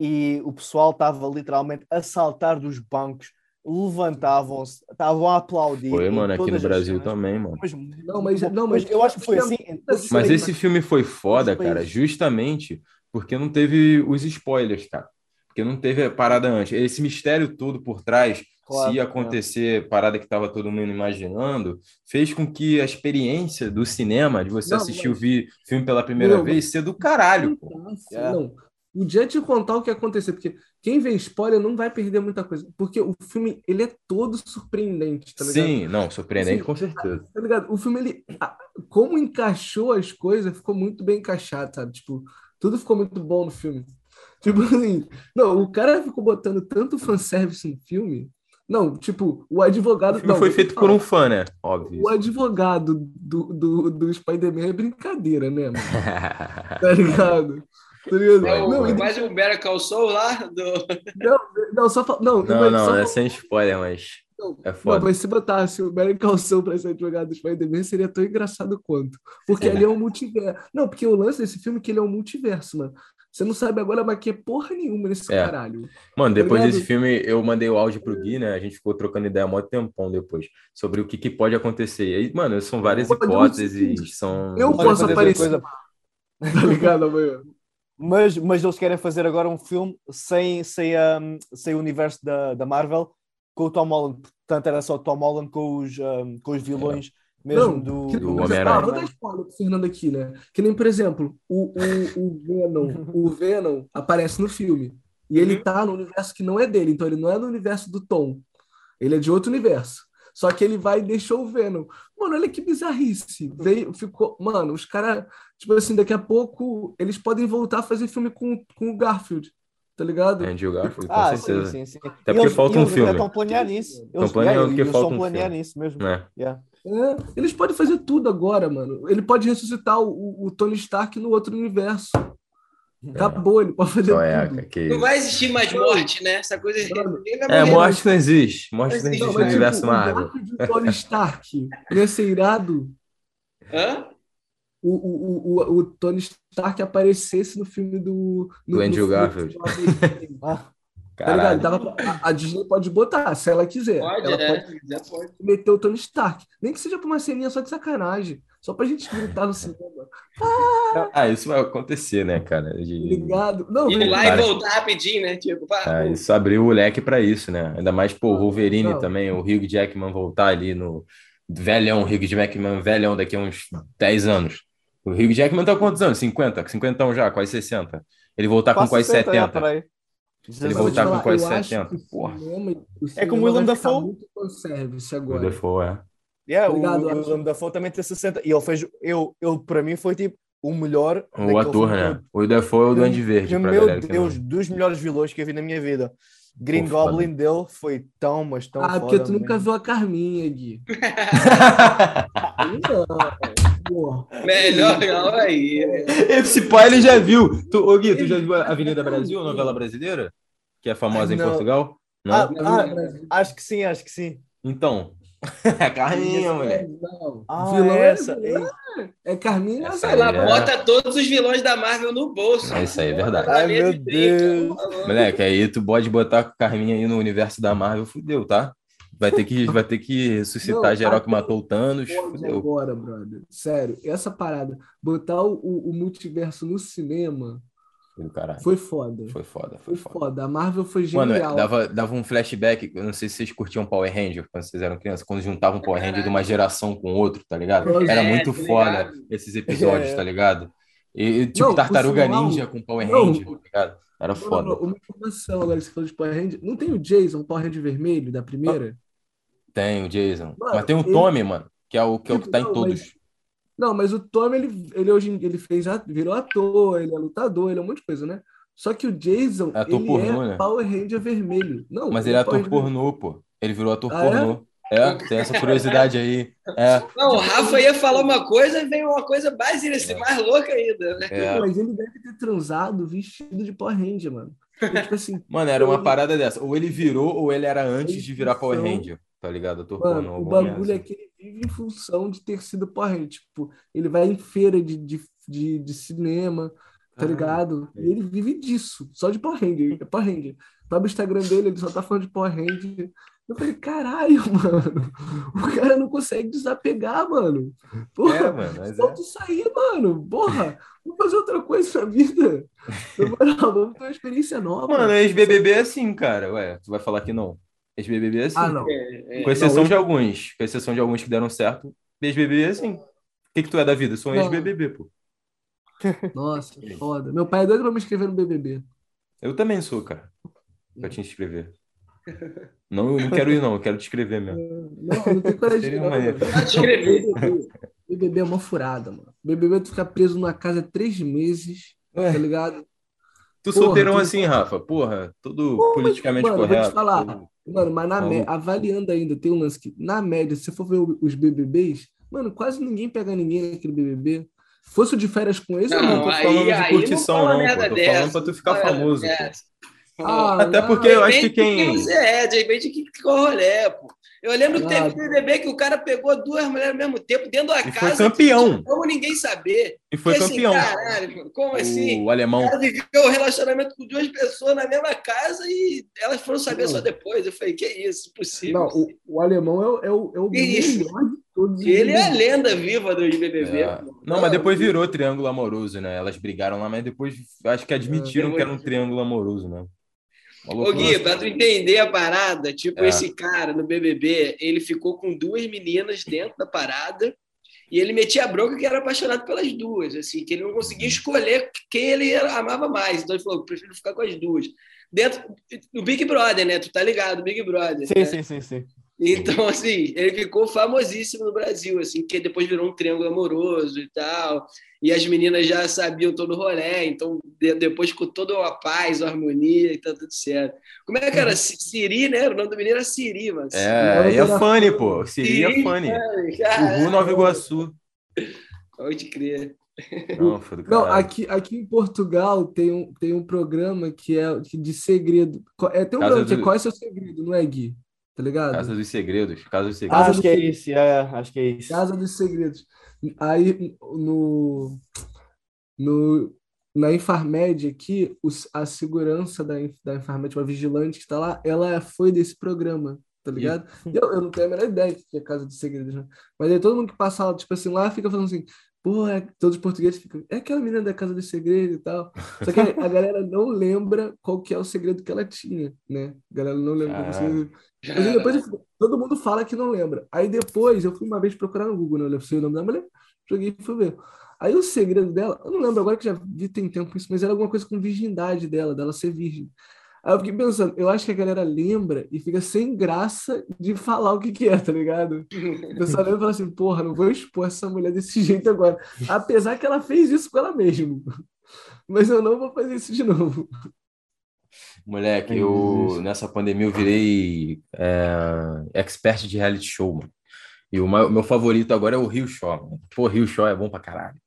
e o pessoal estava literalmente a saltar dos bancos, levantavam-se, estavam a aplaudir. Foi, mano, aqui no Brasil cenas. também, mano. Mas, Não, mas- não, mas- eu acho que foi assim. Mas países. esse filme foi foda, cara, justamente porque não teve os spoilers, cara. Porque não teve a parada antes. Esse mistério todo por trás, Claro, se acontecer parada que tava todo mundo imaginando, fez com que a experiência do cinema, de você Não, assistir mas- o filme pela primeira Meu, vez, ser do caralho. pô. Nossa, É. Não. Podia te contar o que aconteceu, porque quem vê spoiler não vai perder muita coisa. Porque o filme, ele é todo surpreendente, tá ligado? Sim, não, surpreendente Sim. com certeza. Tá ligado? O filme, ele. Como encaixou as coisas, ficou muito bem encaixado, sabe? Tipo, tudo ficou muito bom no filme. Tipo assim, não, o cara ficou botando tanto fanservice no filme. Não, tipo, o advogado. O filme não, foi feito por um fã, né? Óbvio. O advogado do, do, do Spider-Man é brincadeira, né, mano? (laughs) Tá ligado? Tá ligado? É o, não, mais o Better Call Saul lá do... não, só fa- não, Não, não, só é sem spoiler, mas não, é Não, foda. mas se botasse o Barry Calção pra ser advogado do Spider-Man, seria tão engraçado quanto. Porque É. ali é um multiverso. Não, porque o lance desse filme é que ele é um multiverso, mano. Você não sabe agora, mas que é porra nenhuma nesse É. caralho. Mano, depois ligado? desse filme, eu mandei o áudio pro Gui, né? A gente ficou trocando ideia há mó tempão depois sobre o que, que pode acontecer. E aí, mano, são várias Pode hipóteses, são. Eu posso fazer aparecer. coisa- Tá ligado, amanhã? Mas, mas eles querem fazer agora um filme sem, sem, um, sem o universo da, da Marvel com o Tom Holland. Portanto, era só Tom Holland com os, um, com os vilões mesmo Não, do, que- do Homem-Aranha. ah, vou dar spoiler pro Fernando aqui, né? Que nem, por exemplo, o, o, o Venom, o Venom aparece no filme. E ele tá no universo que não é dele, então ele não é no universo do Tom. Ele é de outro universo. Só que ele vai e deixou o Venom. Mano, olha que bizarrice. Veio, ficou. Mano, os caras, tipo assim, daqui a pouco eles podem voltar a fazer filme com, com o Garfield. Tá ligado? Andrew Garfield, com Ah, sim, certeza. sim, sim. Até porque falta um filme. Estão planeando isso. Estão planeando porque eles falta estão um planeando filme. isso mesmo. Né? Yeah. É, eles podem fazer tudo agora, mano. Ele pode ressuscitar o, o- o Tony Stark no outro universo. Acabou, ele pode fazer é, tudo. Que... Não vai existir mais morte, né? Essa coisa... É, morte não existe. Morte não existe Não, no mas, universo tipo, o Marvel. Do Tony Stark ia ser irado. Hã? o, o, o, o Tony Stark aparecesse no filme do... No, Do Andrew Garfield. do- (laughs) Ah, Tá ligado? Caralho. Dava pra- a, a Disney pode botar, se ela quiser. Pode, ela é. pode quiser, pode. meter o Tony Stark. Nem que seja pra uma ceninha só de sacanagem. Só pra gente gritar no cinema. Ah, isso vai acontecer, né, cara? tá De... Ligado? Não, Ir lá Cara. e voltar rapidinho, né? Tipo, pá, Ah, isso abriu o leque pra isso, né? Ainda mais, pô, o Wolverine Não. também, o Hugh Jackman voltar ali no velhão, Hugh Jackman velhão daqui a uns 10 anos. O Hugh Jackman tá quantos anos? 50? 50 já, quase 60. Ele voltar com quase 60, já, 70. Ele voltar com falar, quase eu acho 70, que o porra. cinema- o É como o Willem Dafoe. muito fanservice O agora. Defoe, é. Yeah, Obrigado, o, o acho- Willem Dafoe também tem 60. E ele fez. Eu, ele, para mim, foi tipo o melhor. O ator, filme né? O Defoe é o Duende Verde, meu Deus, dos melhores vilões que eu vi na minha vida. Green Pô, foda. Goblin dele foi tão, mas tão Ah, foda. porque tu nunca mesmo. viu a Carminha, Gui. (laughs) Não, melhor não aí. Esse pai ele já viu. Tu, ô Gui, tu já viu a Avenida Brasil, a novela brasileira? Que é famosa em. Portugal? Não? Ah, ah, acho que sim, acho que sim. Então. É (laughs) Carminha, moleque. Não. Ah, vilão essa. é, é Carminha. Essa sei lá, aí é- Bota todos os vilões da Marvel no bolso. É isso aí, é verdade. Ai, Maneiro meu de brinca, Deus. falou. Moleque, aí tu pode botar com Carminha aí no universo da Marvel, fudeu, tá? Vai ter que, (laughs) vai ter que ressuscitar Não, geral que matou o Thanos, agora, brother. Sério, essa parada, botar o, o, multiverso no cinema Foi do caralho. foi foda. Foi foda, Foi foi foda. foda. A Marvel foi Mano, genial. dava, dava um flashback, eu não sei se vocês curtiam Power Ranger quando vocês eram crianças, quando juntavam Power Ranger de uma geração com outro, tá ligado? Nossa. Era É, muito tô foda ligado. esses episódios, É. tá ligado? E, tipo, Não, Tartaruga sinal- Ninja com Power Não. Ranger, tá ligado? Era foda. não, uma informação agora que você falou de Power Ranger. Não tem o Jason, Power Ranger vermelho, da primeira? Tem o Jason. Mano, Mas tem o ele- Tommy, mano, que é o que, é o que tá em Não, todos. mas- Não, mas o Tom, ele, ele hoje em dia ele fez, virou ator, ele é lutador, ele é um monte de coisa, né? Só que o Jason, É ator ele pornô, é né? Power Ranger vermelho. Não, Mas ele é Power ator pornô, pô. Ele virou ator Ah, é? pornô. É, tem essa curiosidade aí. É, Não, o Rafa ia falar uma coisa e veio uma coisa mais, assim, mais louca ainda, né? é. Mas ele deve ter transado vestido de Power Ranger, mano. Porque, tipo assim, Mano, era uma parada dessa. Ou ele virou, ou ele era antes de virar Power Ranger, tá ligado? Pornô. mano, o bagulho merda é que ele vive em função de ter sido Ranger. Tipo, ele vai em feira de, de, de, de cinema, tá Ah, ligado? E ele vive disso, só de Power Ranger. É Power Ranger. Vai pro Instagram dele, ele só tá falando de Power Ranger. Eu falei, caralho, (laughs) mano, o cara não consegue desapegar, mano. Porra, É, mano, mas solta isso aí, mano. Porra, vamos fazer outra coisa na vida. (laughs) Vamos ter uma experiência nova. Mano, ex-BBB é assim, cara. Ué, tu vai falar que não. Ex-BBB é assim. Ah, não. É, é. Com exceção Não, de alguns. Com exceção de alguns que deram certo. Ex-BBB é assim. O que, que tu é da vida? Eu sou um ex-BBB, pô. Nossa, foda. Meu pai é doido pra me inscrever no BBB. Eu também sou, cara. Pra te inscrever. (laughs) Não, eu não quero ir, não. Eu quero te inscrever mesmo. Não, não tem coragem de escrever. BBB, BBB é uma furada, mano. BBB é tu ficar preso numa casa três meses, Ué. tá ligado? Tu Porra, solteirão tu- assim, Rafa? Porra, tudo Pô, politicamente mano, vou te correto. falar. tudo- Mano, mas na média, avaliando ainda, tem um lance que, na média, se você for ver os BBBs, mano, quase ninguém pega ninguém naquele BBB. Fosse o de férias com esse, Eu não tô falando de aí não curtição, não, pô. merda Tô dessa, falando pra tu ficar não famoso, dessa. Ah, Até não, porque eu acho que quem. você é, de repente que ficou rolé, pô. Eu lembro que Ah, teve um BBB que o cara pegou duas mulheres ao mesmo tempo dentro da E foi casa. campeão. Como ninguém saber. E foi E assim, campeão. Caralho, como assim? O alemão. O cara viveu um relacionamento com duas pessoas na mesma casa e elas foram saber só depois. Eu falei, que isso, impossível. Não, o, o alemão é o, é o, é o Que isso? melhor de todos. os Ele é a lenda viva do BBB. É. pô. Não, mas depois virou triângulo amoroso, né? Elas brigaram lá, mas depois acho que admitiram É, que era um triângulo amoroso, né? Ô. Gui, pra tu entender a parada, tipo, É. esse cara no BBB, ele ficou com duas meninas dentro da parada e ele metia a bronca que era apaixonado pelas duas, assim, que ele não conseguia escolher quem ele amava mais. Então ele falou, prefiro ficar com as duas. Dentro do Big Brother, né? Tu tá ligado, Big Brother. Sim, né? sim, sim, sim. Então, (laughs) assim, ele ficou famosíssimo no Brasil, assim, que depois virou um triângulo amoroso e tal. E as meninas já sabiam todo o rolê, então de- depois com toda a paz, a harmonia e tá tudo certo. Como é que era? Si- Siri, né? O nome do menino era Siri, mano. É, e a Fanny, pô. Siri, Fanny. Fanny, O Ru Nova Iguaçu. Pode crer. Não, Não, aqui, aqui em Portugal tem um, tem um programa que é que de segredo. É, tem um Casa programa que é do- Qual é seu segredo, não é, Gui? Tá ligado? Casa dos Segredos. Casa dos Ah, Segredos. Acho que é isso, é, acho que é isso. Casa dos Segredos. Aí no, no, na Infarmed aqui, os- a segurança da, da Infarmed, uma vigilante que está lá, ela foi desse programa, tá ligado? E eu, eu não tenho a menor ideia do que é Casa dos Segredos, né? Mas aí todo mundo que passa lá, tipo assim, lá fica falando assim, pô, é, todos os portugueses ficam, é aquela menina da Casa dos Segredos e tal. Só que a galera não lembra qual que é o segredo que ela tinha, né? A galera não lembra. é segredo. Mas aí depois eu todo mundo fala que não lembra. Aí depois eu fui uma vez procurar no Google, né? Eu sei o nome da mulher, joguei e fui ver. Aí o segredo dela, eu não lembro agora que já vi tem tempo isso, mas era alguma coisa com virgindade dela, dela ser virgem. Aí eu fiquei pensando, eu acho que a galera lembra e fica sem graça de falar o que que é, tá ligado? O pessoal lembra e fala assim, porra, não vou expor essa mulher desse (laughs) jeito agora. Apesar que ela fez isso com ela mesma. Mas eu não vou fazer isso de novo. Moleque, eu nessa pandemia eu virei é, expert de reality show, mano. E o meu favorito agora é o Rio Show. mano. Pô, Rio Show é bom pra caralho.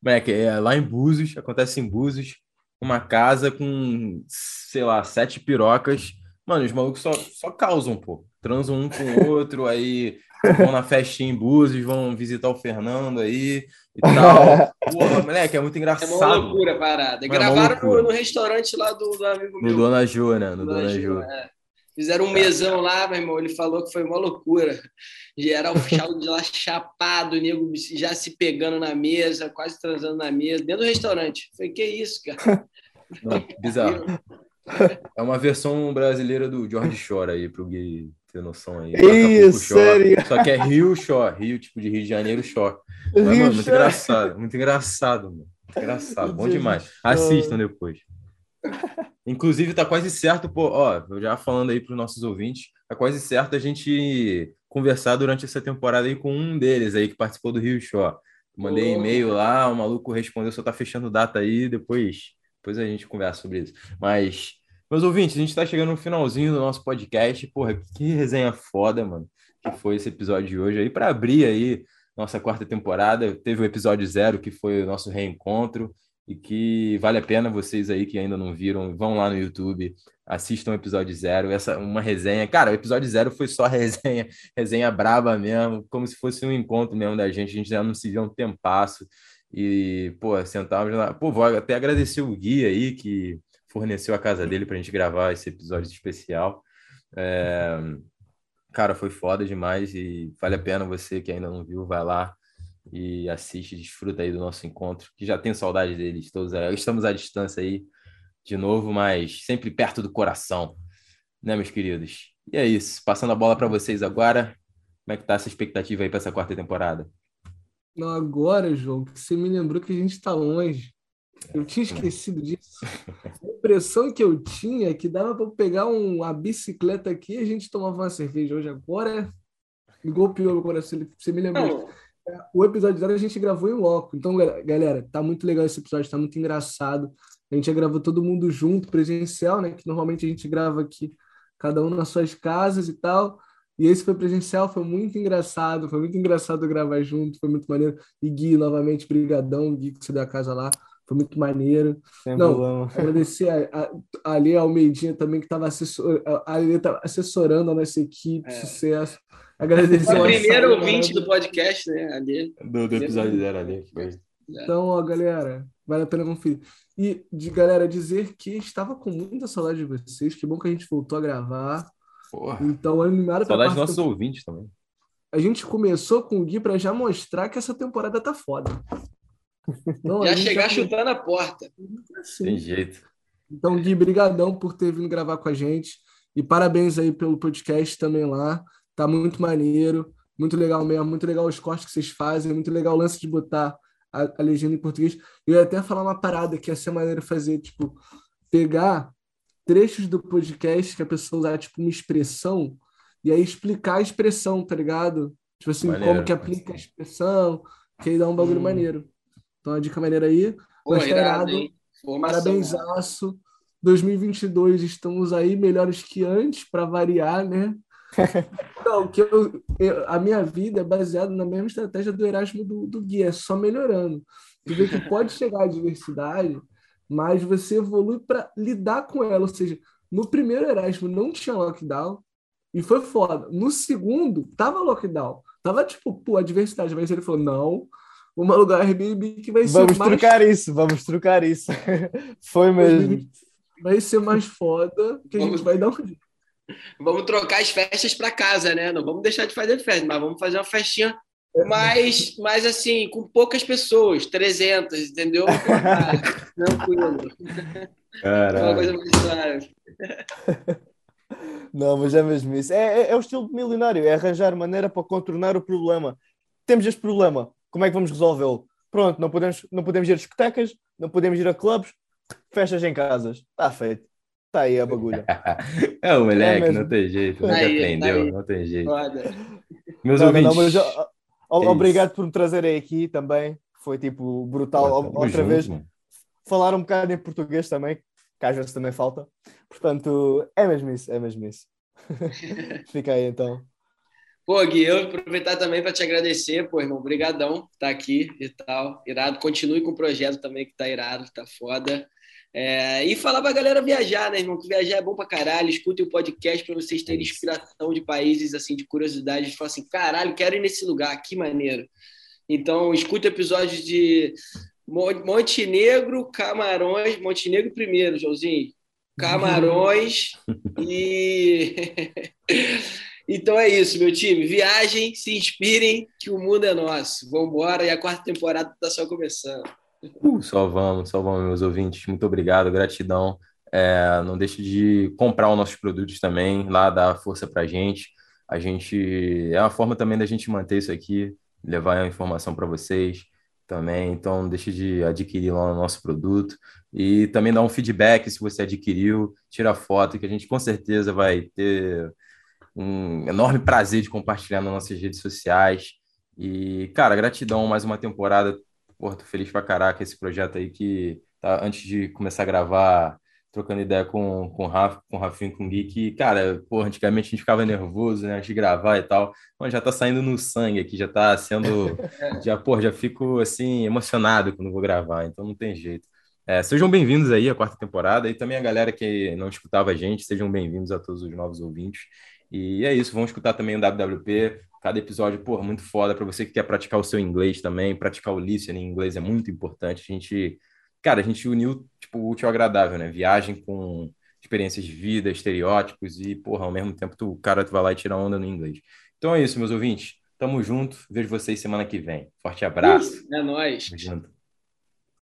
Moleque, é lá em Búzios, acontece em Búzios, uma casa com, sei lá, sete pirocas. Mano, os malucos só, só causam, pô. Transam um com o outro, (laughs) aí vão na festinha em Búzios, vão visitar o Fernando aí e (laughs) tal. Porra, moleque, é muito É uma engraçado. loucura a parada. É uma Gravaram no, loucura. no restaurante lá do, do amigo No meu. Dona Jo, né? No Dona Dona Jo, Jo. é. Fizeram um mesão lá, meu irmão. Ele falou que foi uma loucura. Geral chau de lá chapado, nego já se pegando na mesa, quase transando na mesa, dentro do restaurante. Foi que isso, cara. (laughs) Não, bizarro. É uma versão brasileira do George Shore aí, pro Gui ter noção aí. Acapulco Shore. sério? Só que é Rio Shore, Rio, tipo de Rio de Janeiro Shore. Mas, Rio mano, muito Shore. engraçado, muito engraçado, mano. Muito engraçado, bom demais. Assistam depois. Inclusive, tá quase certo, pô, ó, eu já falando aí pros nossos ouvintes, tá quase certo a gente conversar durante essa temporada aí com um deles aí que participou do Rio Shore. Mandei e-mail lá, o maluco respondeu, só tá fechando data aí, depois, depois a gente conversa sobre isso. Mas, meus ouvintes, a gente tá chegando no finalzinho do nosso podcast. Porra, que resenha foda, mano, que foi esse episódio de hoje aí, para abrir aí nossa quarta temporada. Teve o episódio zero, que foi o nosso reencontro, e que vale a pena vocês aí que ainda não viram, vão lá no YouTube, assistam o episódio zero, essa uma resenha. Cara, o episódio zero foi só (laughs) resenha, resenha braba mesmo, como se fosse um encontro mesmo da gente. A gente já não se via um tempasso. E, pô, sentávamos lá. Pô, vou até agradecer o Gui aí que forneceu a casa dele pra gente gravar esse episódio especial. É, Cara, foi foda demais e vale a pena você que ainda não viu, vai lá e assiste, desfruta aí do nosso encontro, que já tenho saudade deles todos. Estamos à distância aí de novo, mas sempre perto do coração, né, meus queridos? E é isso, passando a bola para vocês agora. Como é que tá essa expectativa aí para essa quarta temporada? Não, agora, João, que você me lembrou que a gente está longe. Eu tinha esquecido disso. (laughs) A impressão que eu tinha é que dava para pegar uma bicicleta aqui e a gente tomava uma cerveja. Hoje agora me golpeou meu coração. Você me lembrou. O episódio zero a gente gravou em loco. Então, galera, tá muito legal esse episódio, tá muito engraçado. A gente já gravou todo mundo junto, presencial, né? Que normalmente a gente grava aqui, cada um nas suas casas e tal. E esse foi presencial, foi muito engraçado, foi muito engraçado gravar junto, foi muito maneiro. E Gui, novamente, brigadão, Gui, que você deu a casa lá, foi muito maneiro. Sem Não, problema. agradecer a, a, a Almeidinha também, que estava assessor, a assessorando a nossa equipe, É. sucesso. Agradecer Foi o primeiro ouvinte do podcast, né? Ali. Do, do episódio zero ali. que Foi. Então, ó, galera, vale a pena conferir. E, de galera, dizer que estava com muita saudade de vocês, que bom que a gente voltou a gravar. Porra. Então, animado Saudade dos nossos ouvintes também. A gente começou com o Gui para já mostrar que essa temporada tá foda. Então, Já chegar chutando a porta. assim. Tem jeito. Então, Gui, brigadão por ter vindo gravar com a gente. E parabéns aí pelo podcast também lá. Tá muito maneiro, muito legal mesmo, muito legal os cortes que vocês fazem, muito legal o lance de botar a, a legenda em português. Eu ia até falar uma parada que ia ser maneiro fazer, tipo, pegar trechos do podcast que a pessoa usar, tipo, uma expressão, e aí explicar a expressão, tá ligado? Tipo assim, Maneiro. como que aplica a expressão, que aí dá um bagulho Hum. maneiro. Então, a dica maneira aí. Pô, irado, né? Parabenzaço. 2022 estamos aí melhores que antes, para variar, né? Não, que eu, eu- a minha vida é baseada na mesma estratégia do Erasmo do, do Gui, é só melhorando. Tu vê que pode chegar a diversidade, mas você evolui para lidar com ela. Ou seja, no primeiro Erasmo não tinha lockdown e foi foda. No segundo, tava lockdown. Tava tipo, pô, a diversidade. Mas ele falou: não, vamos alugar Airbnb que vai Vamos ser mais trocar isso, vamos trocar isso. (laughs) Foi mesmo. vai ser mais foda, que a Vamos- gente vai dar um jeito. Vamos trocar as festas para casa, né? Não vamos deixar de fazer festa, mas vamos fazer uma festinha mais, mais assim, com poucas pessoas, 300, entendeu? (laughs) Tranquilo. Uma Caralho. coisa mais suave. (laughs) Não, mas é mesmo isso. É, é, é o estilo de milionário, é arranjar maneira para contornar o problema. Temos este problema, como é que vamos resolvê-lo? Pronto, não podemos, não podemos ir a discotecas, não podemos ir a clubes, festas em casas. Está feito. Está aí a bagulha. (laughs) É o moleque, mesmo. não tem jeito. Nunca Aí, aprendeu, aí. não tem jeito. Foda. Meus Não, ouvintes. não, mas ó, ó, É obrigado por me trazerem aqui também. Foi tipo brutal. Pô, Outra junto, vez, mano. falar um bocado em português também, que às vezes também falta. Portanto, é mesmo isso, é mesmo isso. (laughs) Fica aí então. Pô, Gui, eu vou aproveitar também para te agradecer, pô, irmão. Obrigadão por estar aqui e tal. Irado. Continue com o projeto também, que tá irado, tá foda. É, e falar pra galera viajar, né, irmão? Que viajar é bom pra caralho. Escutem o podcast para vocês terem inspiração de países, assim, de curiosidade. De falar assim, caralho, quero ir nesse lugar, que maneiro. Então, escute episódios de Mon- Montenegro, Camarões. Montenegro primeiro, Joãozinho. (laughs) Camarões e. (laughs) Então é isso, meu time. Viajem, se inspirem, que o mundo é nosso. Vamos embora e a quarta temporada está só começando. Uh, só vamos, só vamos, meus ouvintes. Muito obrigado, gratidão. É, não deixe de comprar os nossos produtos também, lá dar força pra gente. A gente é uma forma também da gente manter isso aqui, levar a informação para vocês também. Então, não deixe de adquirir lá o nosso produto e também dar um feedback se você adquiriu, tira foto, que a gente com certeza vai ter um enorme prazer de compartilhar nas nossas redes sociais. E, cara, gratidão, mais uma temporada. Porra, tô feliz pra caraca esse projeto aí que tá, antes de começar a gravar, trocando ideia com, com o Rafa, com o Rafinho, com o Gui, que, cara, porra, antigamente a gente ficava nervoso, né, antes de gravar e tal, mas já tá saindo no sangue aqui, já tá sendo, (laughs) já, porra, já fico, assim, emocionado quando vou gravar, então não tem jeito. É, sejam bem-vindos aí à quarta temporada e também a galera que não escutava a gente, sejam bem-vindos a todos os novos ouvintes. E é isso, vamos escutar também o WWP, cada episódio, porra, muito foda para você que quer praticar o seu inglês também, praticar o listening em inglês é muito importante. A gente, cara, a gente uniu tipo o útil ao agradável, né? Viagem com experiências de vida, estereótipos e, porra, ao mesmo tempo tu, o cara tu vai lá e tira onda no inglês. Então é isso, meus ouvintes. Tamo junto. Vejo vocês semana que vem. Forte abraço. É nóis. Tamo junto.